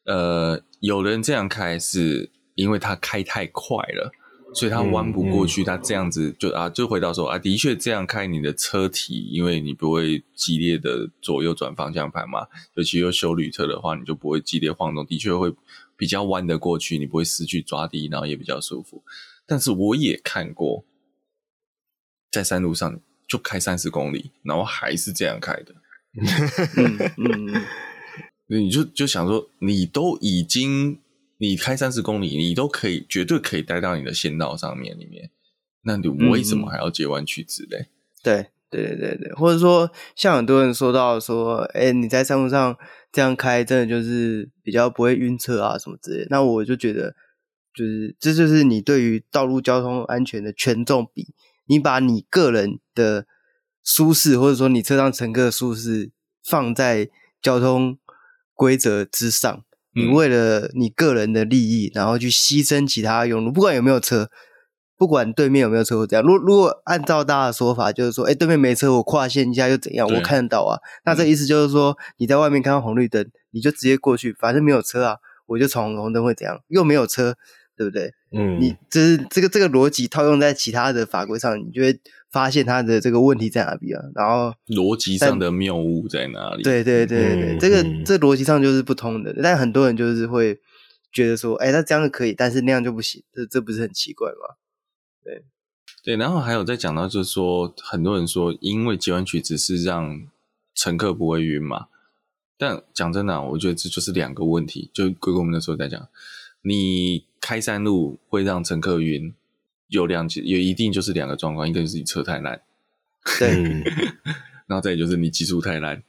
嗯、呃，有人这样开是因为他开太快了。所以他弯不过去，嗯嗯、他这样子就啊，就回到说啊，的确这样开你的车体，因为你不会激烈的左右转方向盘嘛，尤其又修旅车的话，你就不会激烈晃动，的确会比较弯得过去，你不会失去抓地，然后也比较舒服。但是我也看过，在山路上就开三十公里，然后还是这样开的，嗯嗯，你就就想说，你都已经。你开三十公里，你都可以绝对可以待到你的线道上面里面，那你为什么还要接弯曲直嘞？对对对对对，或者说像很多人说到说，哎，你在山路上这样开，真的就是比较不会晕车啊什么之类的。那我就觉得，就是这就是你对于道路交通安全的权重比，你把你个人的舒适，或者说你车上乘客的舒适放在交通规则之上。你为了你个人的利益，然后去牺牲其他用路，不管有没有车，不管对面有没有车，或怎样。如如果按照大家的说法，就是说，哎，对面没车，我跨线一下又怎样？我看得到啊。那这意思就是说，你在外面看到红绿灯，你就直接过去，反正没有车啊，我就闯红灯会怎样？又没有车，对不对？嗯，你这是这个这个逻辑套用在其他的法规上，你就会。发现他的这个问题在哪边啊？然后逻辑上的谬误在哪里？对对对对，嗯、这个、嗯、这逻辑上就是不通的。但很多人就是会觉得说，哎，那这样就可以，但是那样就不行，这这不是很奇怪吗？对对，然后还有在讲到就是说，很多人说，因为截弯取直是让乘客不会晕嘛。但讲真的，我觉得这就是两个问题。就归过我们那时候在讲，你开山路会让乘客晕。有两也一定就是两个状况，一个就是你车太烂，对，(laughs) 然后再就是你技术太烂，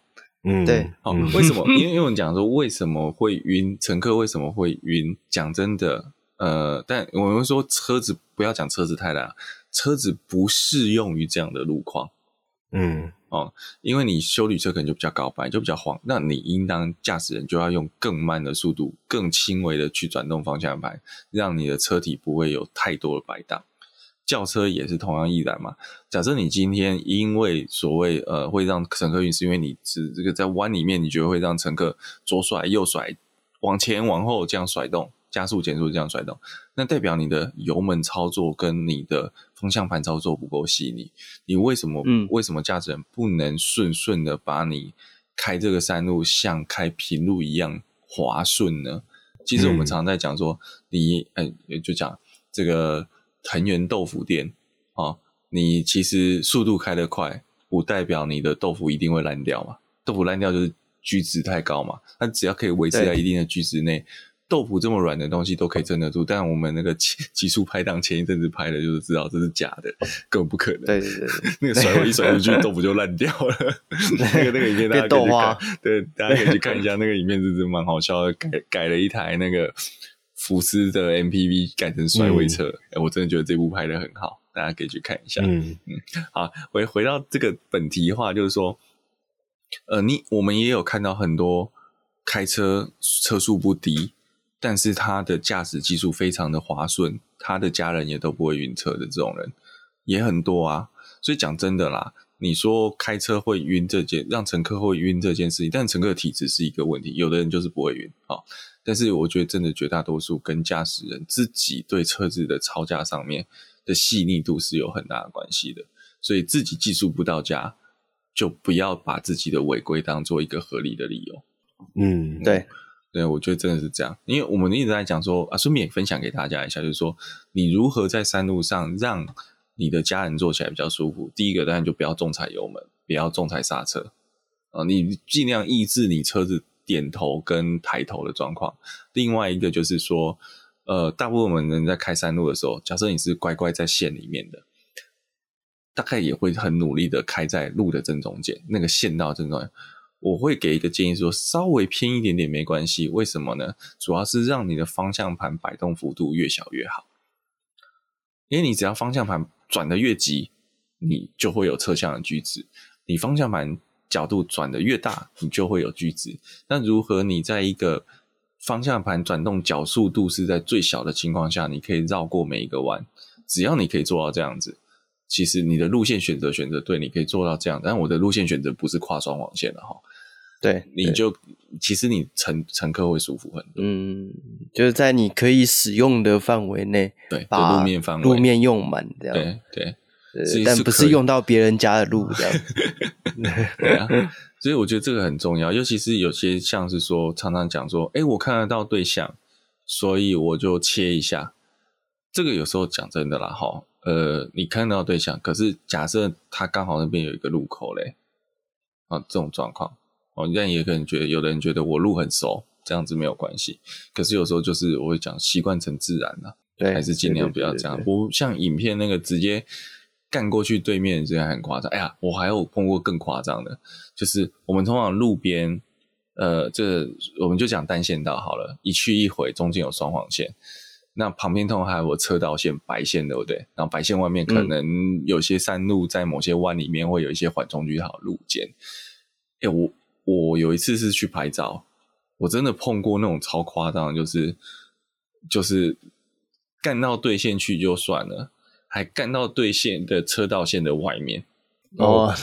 嗯，对，好，为什么？(laughs) 因为因为我们讲说为什么会晕，乘客为什么会晕？讲真的，呃，但我们说车子不要讲车子太烂，车子不适用于这样的路况，嗯。哦，因为你修理车可能就比较高，本来就比较晃，那你应当驾驶人就要用更慢的速度，更轻微的去转动方向盘，让你的车体不会有太多的摆荡。轿车也是同样易燃嘛。假设你今天因为所谓呃会让乘客晕，是因为你是这个在弯里面，你觉得会让乘客左甩右甩，往前往后这样甩动。加速减速这样甩动，那代表你的油门操作跟你的方向盘操作不够细腻。你为什么？嗯，为什么驾驶人不能顺顺的把你开这个山路像开平路一样滑顺呢？其实我们常常在讲说，你哎，就讲这个藤原豆腐店啊，你其实速度开得快，不代表你的豆腐一定会烂掉嘛。豆腐烂掉就是均值太高嘛。那只要可以维持在一定的均值内。豆腐这么软的东西都可以撑得住，但我们那个极速拍档前一阵子拍的，就是知道这是假的，(laughs) 根本不可能。对对对，(laughs) 那个甩尾一甩出去，豆腐就烂掉了。(laughs) 那个那个影片大家可以去看，对，大家可以去看一下那个影片，是真蛮好笑的。改改了一台那个福斯的 MPV 改成甩尾车，哎、嗯，我真的觉得这部拍的很好，大家可以去看一下。嗯嗯，好，回回到这个本题的话，就是说，呃，你我们也有看到很多开车车速不低。但是他的驾驶技术非常的滑顺，他的家人也都不会晕车的这种人也很多啊。所以讲真的啦，你说开车会晕这件，让乘客会晕这件事情，但乘客的体质是一个问题，有的人就是不会晕啊。但是我觉得真的绝大多数跟驾驶人自己对车子的操驾上面的细腻度是有很大的关系的，所以自己技术不到家，就不要把自己的违规当做一个合理的理由。嗯，对，对，我觉得真的是这样，因为我们一直在讲说啊，顺便也分享给大家一下，就是说你如何在山路上让你的家人坐起来比较舒服。第一个当然就不要重踩油门，不要重踩刹车啊，你尽量抑制你车子。点头跟抬头的状况，另外一个就是说，呃，大部分人在开山路的时候，假设你是乖乖在线里面的，大概也会很努力的开在路的正中间，那个线道正中间。我会给一个建议说，稍微偏一点点没关系，为什么呢？主要是让你的方向盘摆动幅度越小越好，因为你只要方向盘转得越急，你就会有侧向的举止，你方向盘。角度转的越大，你就会有锯子。那如何你在一个方向盘转动角速度是在最小的情况下，你可以绕过每一个弯？只要你可以做到这样子，其实你的路线选择选择对，你可以做到这样。但我的路线选择不是跨双黄线的哈。对，你就其实你乘乘客会舒服很多。嗯，就是在你可以使用的范围内，对，把路面范围路面用满这样。对对。但不是用到别人家的路这样，(laughs) 对啊，(laughs) 所以我觉得这个很重要，尤其是有些像是说常常讲说，哎，我看得到对象，所以我就切一下。这个有时候讲真的啦，哈，呃，你看到对象，可是假设他刚好那边有一个路口嘞，啊，这种状况，哦，但也可能觉得有的人觉得我路很熟，这样子没有关系。可是有时候就是我会讲习惯成自然了，对，还是尽量不要这样，不像影片那个直接。干过去对面这样很夸张，哎呀，我还有碰过更夸张的，就是我们通常路边，呃，这、我们就讲单线道好了，一去一回，中间有双黄线，那旁边通常还有个车道线白线，对不对？然后白线外面可能有些山路在某些弯里面会有一些缓冲区好路肩。哎，我我有一次是去拍照，我真的碰过那种超夸张，就是就是干到对线去就算了。还干到对线的车道线的外面哦，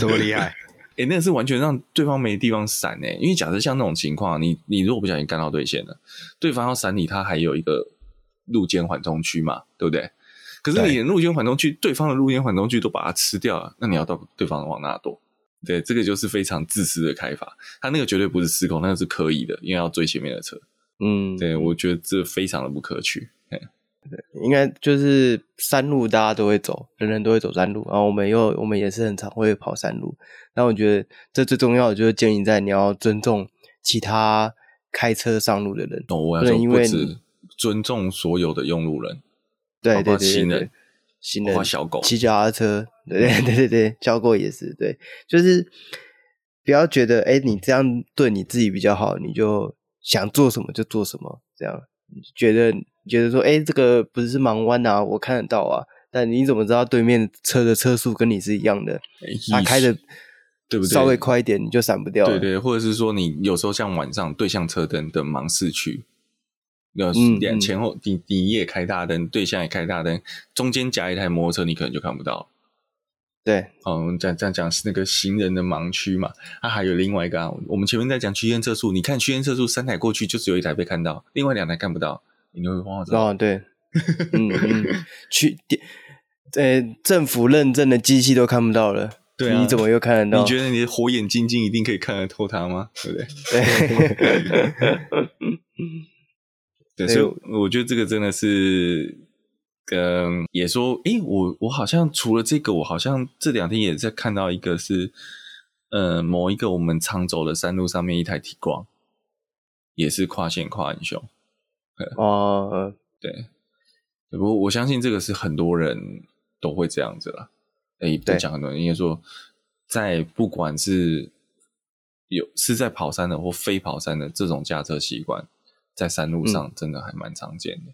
这么 (laughs) 厉害！哎、欸，那是完全让对方没地方闪哎。因为假设像那种情况，你你如果不小心干到对线了，对方要闪你，他还有一个路肩缓冲区嘛，对不对？可是你的路肩缓冲区，对方的路肩缓冲区都把它吃掉了，那你要到对方往哪躲？对，这个就是非常自私的开法。他那个绝对不是失控，那个是可以的，因为要追前面的车。嗯，对，我觉得这非常的不可取。对，应该就是山路，大家都会走，人人都会走山路。然后我们又，我们也是很常会跑山路。那我觉得这最重要的就是建议在你要尊重其他开车上路的人。哦，我要说，不止尊重所有的用路人，对对对对，行人、行人、小狗、骑脚踏车，对对对对对，小狗也是对，就是不要觉得哎，你这样对你自己比较好，你就想做什么就做什么，这样觉得。觉得说，哎、欸，这个不是盲弯啊，我看得到啊。但你怎么知道对面车的车速跟你是一样的？他、开的对不对？稍微快一点，你就闪不掉。对对，或者是说，你有时候像晚上对向车灯的盲视区，要两前后，你你也开大灯，对向也开大灯，中间夹一台摩托车，你可能就看不到。对，哦，我们这样这样讲是那个行人的盲区嘛？它、啊、还有另外一个啊，我们前面在讲区间测速，你看区间测速三台过去，就只有一台被看到，另外两台看不到。你会慌哦，对，(laughs) 嗯嗯，去电，呃，政府认证的机器都看不到了，对啊，你怎么又看得到？你觉得你的火眼金睛一定可以看得透它吗？对不对？(laughs) 对，对，(laughs) 所以我觉得这个真的是，嗯，也说，诶，我我好像除了这个，我好像这两天也在看到一个是，呃，某一个我们常走的山路上面一台 Tiguan，也是跨线跨很凶。哦，呃、对，不过我相信这个是很多人都会这样子了。哎，不讲很多人，应该说，在不管是有是在跑山的或非跑山的这种驾车习惯，在山路上真的还蛮常见的。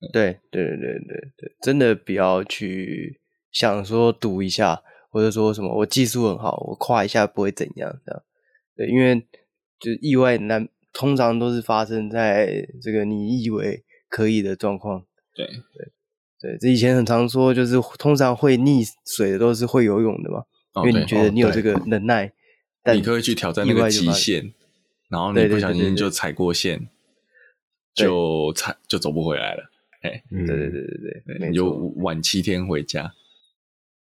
嗯、对对对对对对，真的不要去想说赌一下，或者说什么我技术很好，我跨一下不会怎样这样。对，因为就意外难。通常都是发生在这个你以为可以的状况，对对，对，这以前很常说，就是通常会溺水的都是会游泳的嘛，哦、因为你觉得你有这个能耐，哦、但你可以去挑战那个极限，然后你不小心就踩过线，就踩就走不回来了。哎，对对对对对，你就晚七天回家。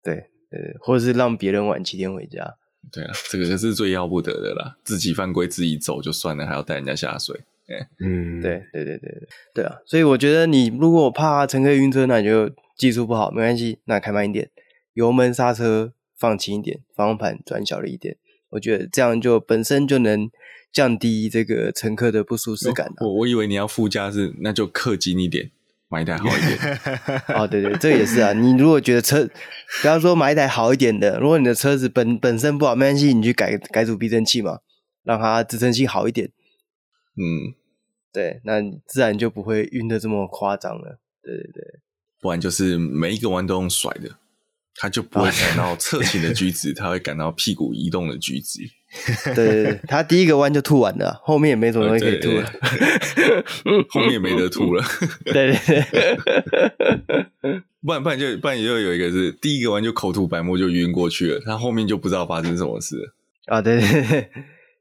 对对，或者是让别人晚七天回家。对啊，这个就是最要不得的啦，自己犯规自己走就算了，还要带人家下水。哎，嗯，对对对对对，对啊，所以我觉得你如果怕乘客晕车，那你就技术不好没关系，那开慢一点，油门刹车放轻一点，方向盘转小了一点，我觉得这样就本身就能降低这个乘客的不舒适感。我我以为你要副驾驶，那就氪金一点，买一台好一点。(laughs) 哦，对对，这个也是啊。你如果觉得车，比方说买一台好一点的，如果你的车子本本身不好，没关系，你去改改组避震器嘛，让它支撑性好一点。嗯，对，那自然就不会晕的这么夸张了。对对对，不然就是每一个弯都用甩的，他就不会感到侧倾的举止，(laughs) 他会感到屁股移动的举止。(laughs) 对对对，他第一个弯就吐完了，(laughs) 后面也没什么东西可以吐了，(laughs) 后面也没得吐了。对对对，不然不然就不然也就有一个是第一个弯就口吐白沫就晕过去了，他后面就不知道发生什么事啊。对对对。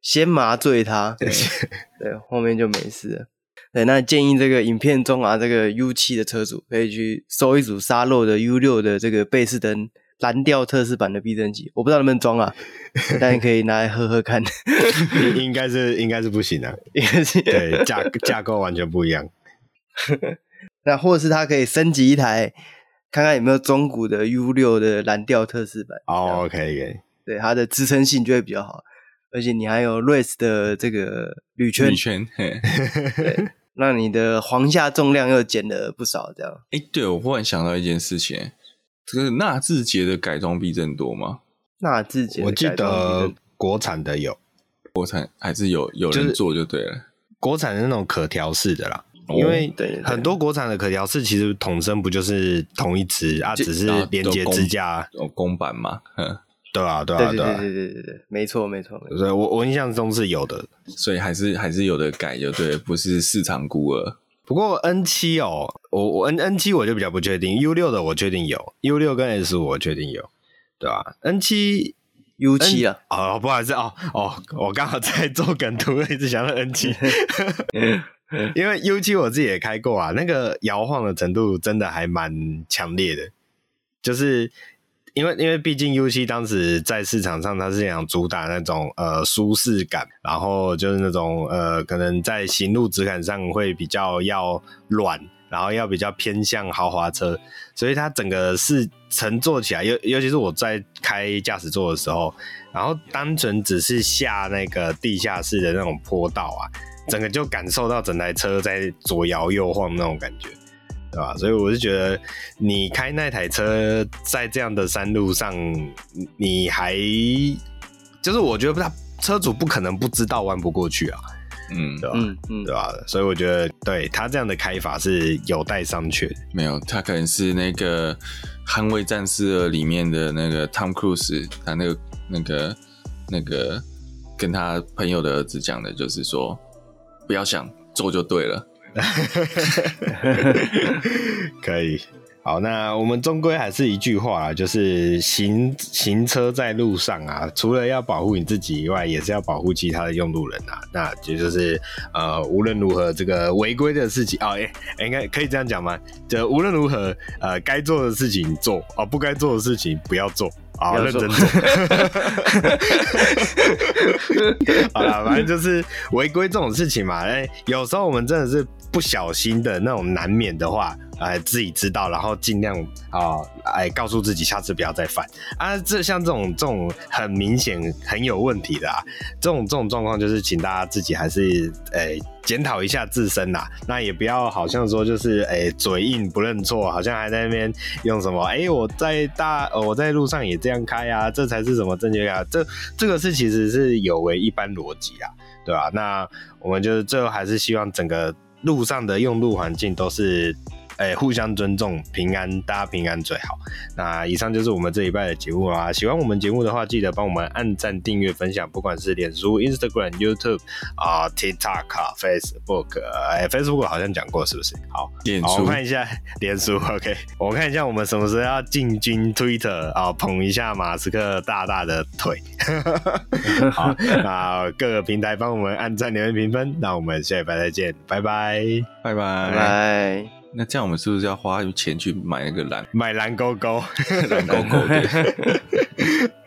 先麻醉他，对，对，后面就没事了。对，那建议这个影片中啊，这个 U 七的车主可以去搜一组沙漏的 U 六的这个贝士登蓝调特仕版的避震器，我不知道能不能装啊，(laughs) 但可以拿来喝喝看。应该是应该是不行的，应该是对架架构完全不一样。(laughs) 那或者是他可以升级一台，看看有没有中古的 U 六的蓝调特仕版。哦，OK，可以，对，它的支撑性就会比较好。而且你还有 race 的这个铝圈，铝圈，对，那你的簧下重量又减了不少，这样。哎、欸，对，我忽然想到一件事情，这个纳智捷的改装避震多吗？纳智捷，我记得国产的有，国产还是有有人做就对了。就是、国产的那种可调式的啦，哦、因为很多国产的可调式其实统称不就是同一支啊，只是连接支架哦，公版嘛，(laughs) 嗯。对啊，对啊，对对对对对对，没错没错。所以我我印象中是有的，所以还是还是有的改，就对，不是市场孤儿。不过 N 七哦，我我 N N 七我就比较不确定，U 六的我确定有，U 六跟 S 五我确定有，对吧？N 七 U 七啊，哦，不好意思哦哦，我刚好在做梗图，一直想到 N 七，(laughs) 因为 U 七我自己也开过啊，那个摇晃的程度真的还蛮强烈的，就是。因为因为毕竟 U7 当时在市场上，它是想主打那种呃舒适感，然后就是那种呃可能在行路质感上会比较要软，然后要比较偏向豪华车，所以它整个是乘坐起来，尤尤其是我在开驾驶座的时候，然后单纯只是下那个地下室的那种坡道啊，整个就感受到整台车在左摇右晃那种感觉。对吧？所以我是觉得，你开那台车在这样的山路上，你还就是我觉得他车主不可能不知道弯不过去啊，嗯，对吧？嗯嗯，对吧？所以我觉得，对他这样的开法是有待商榷。没有，他可能是那个《捍卫战士》里面的那个 Tom Cruise，他那个那个那个跟他朋友的儿子讲的，就是说不要想做就对了。(laughs) 可以，好，那我们终归还是一句话啊，就是行行车在路上啊，除了要保护你自己以外，也是要保护其他的用路人啊。那也就是呃，无论如何，这个违规的事情啊，哎、哦欸，应该可以这样讲吗？就无论如何，呃，该做的事情做，啊、哦，不该做的事情不要做。好，认真做。(laughs) 好了，反正就是违规这种事情嘛。哎，有时候我们真的是不小心的那种难免的话，哎，自己知道，然后尽量啊，哎，告诉自己下次不要再犯啊。这像这种这种很明显很有问题的啊，这种这种状况，就是请大家自己还是哎。检讨一下自身呐，那也不要好像说就是哎、嘴硬不认错，好像还在那边用什么哎、我在大我在路上也这样开啊，这才是什么正确啊？这这个是其实是有违一般逻辑啊，对吧？那我们就是最后还是希望整个路上的用路环境都是哎、欸，互相尊重，平安，大家平安最好。那以上就是我们这一拜的节目啦。喜欢我们节目的话，记得帮我们按赞、订阅、分享，不管是脸书、Instagram、YouTube 啊、TikTok、Facebook，哎，Facebook 好像讲过是不是？好，脸书，我看一下脸书。OK，我看一下我们什么时候要进军 Twitter 啊，捧一下马斯克大大的腿。(laughs) 好，(laughs) 那各个平台帮我们按赞、留言、评分。那我们下一拜再见，拜拜，拜拜，拜拜。那这样我们是不是要花钱去买那个蓝买蓝勾勾 (laughs) 蓝勾勾？对 (laughs)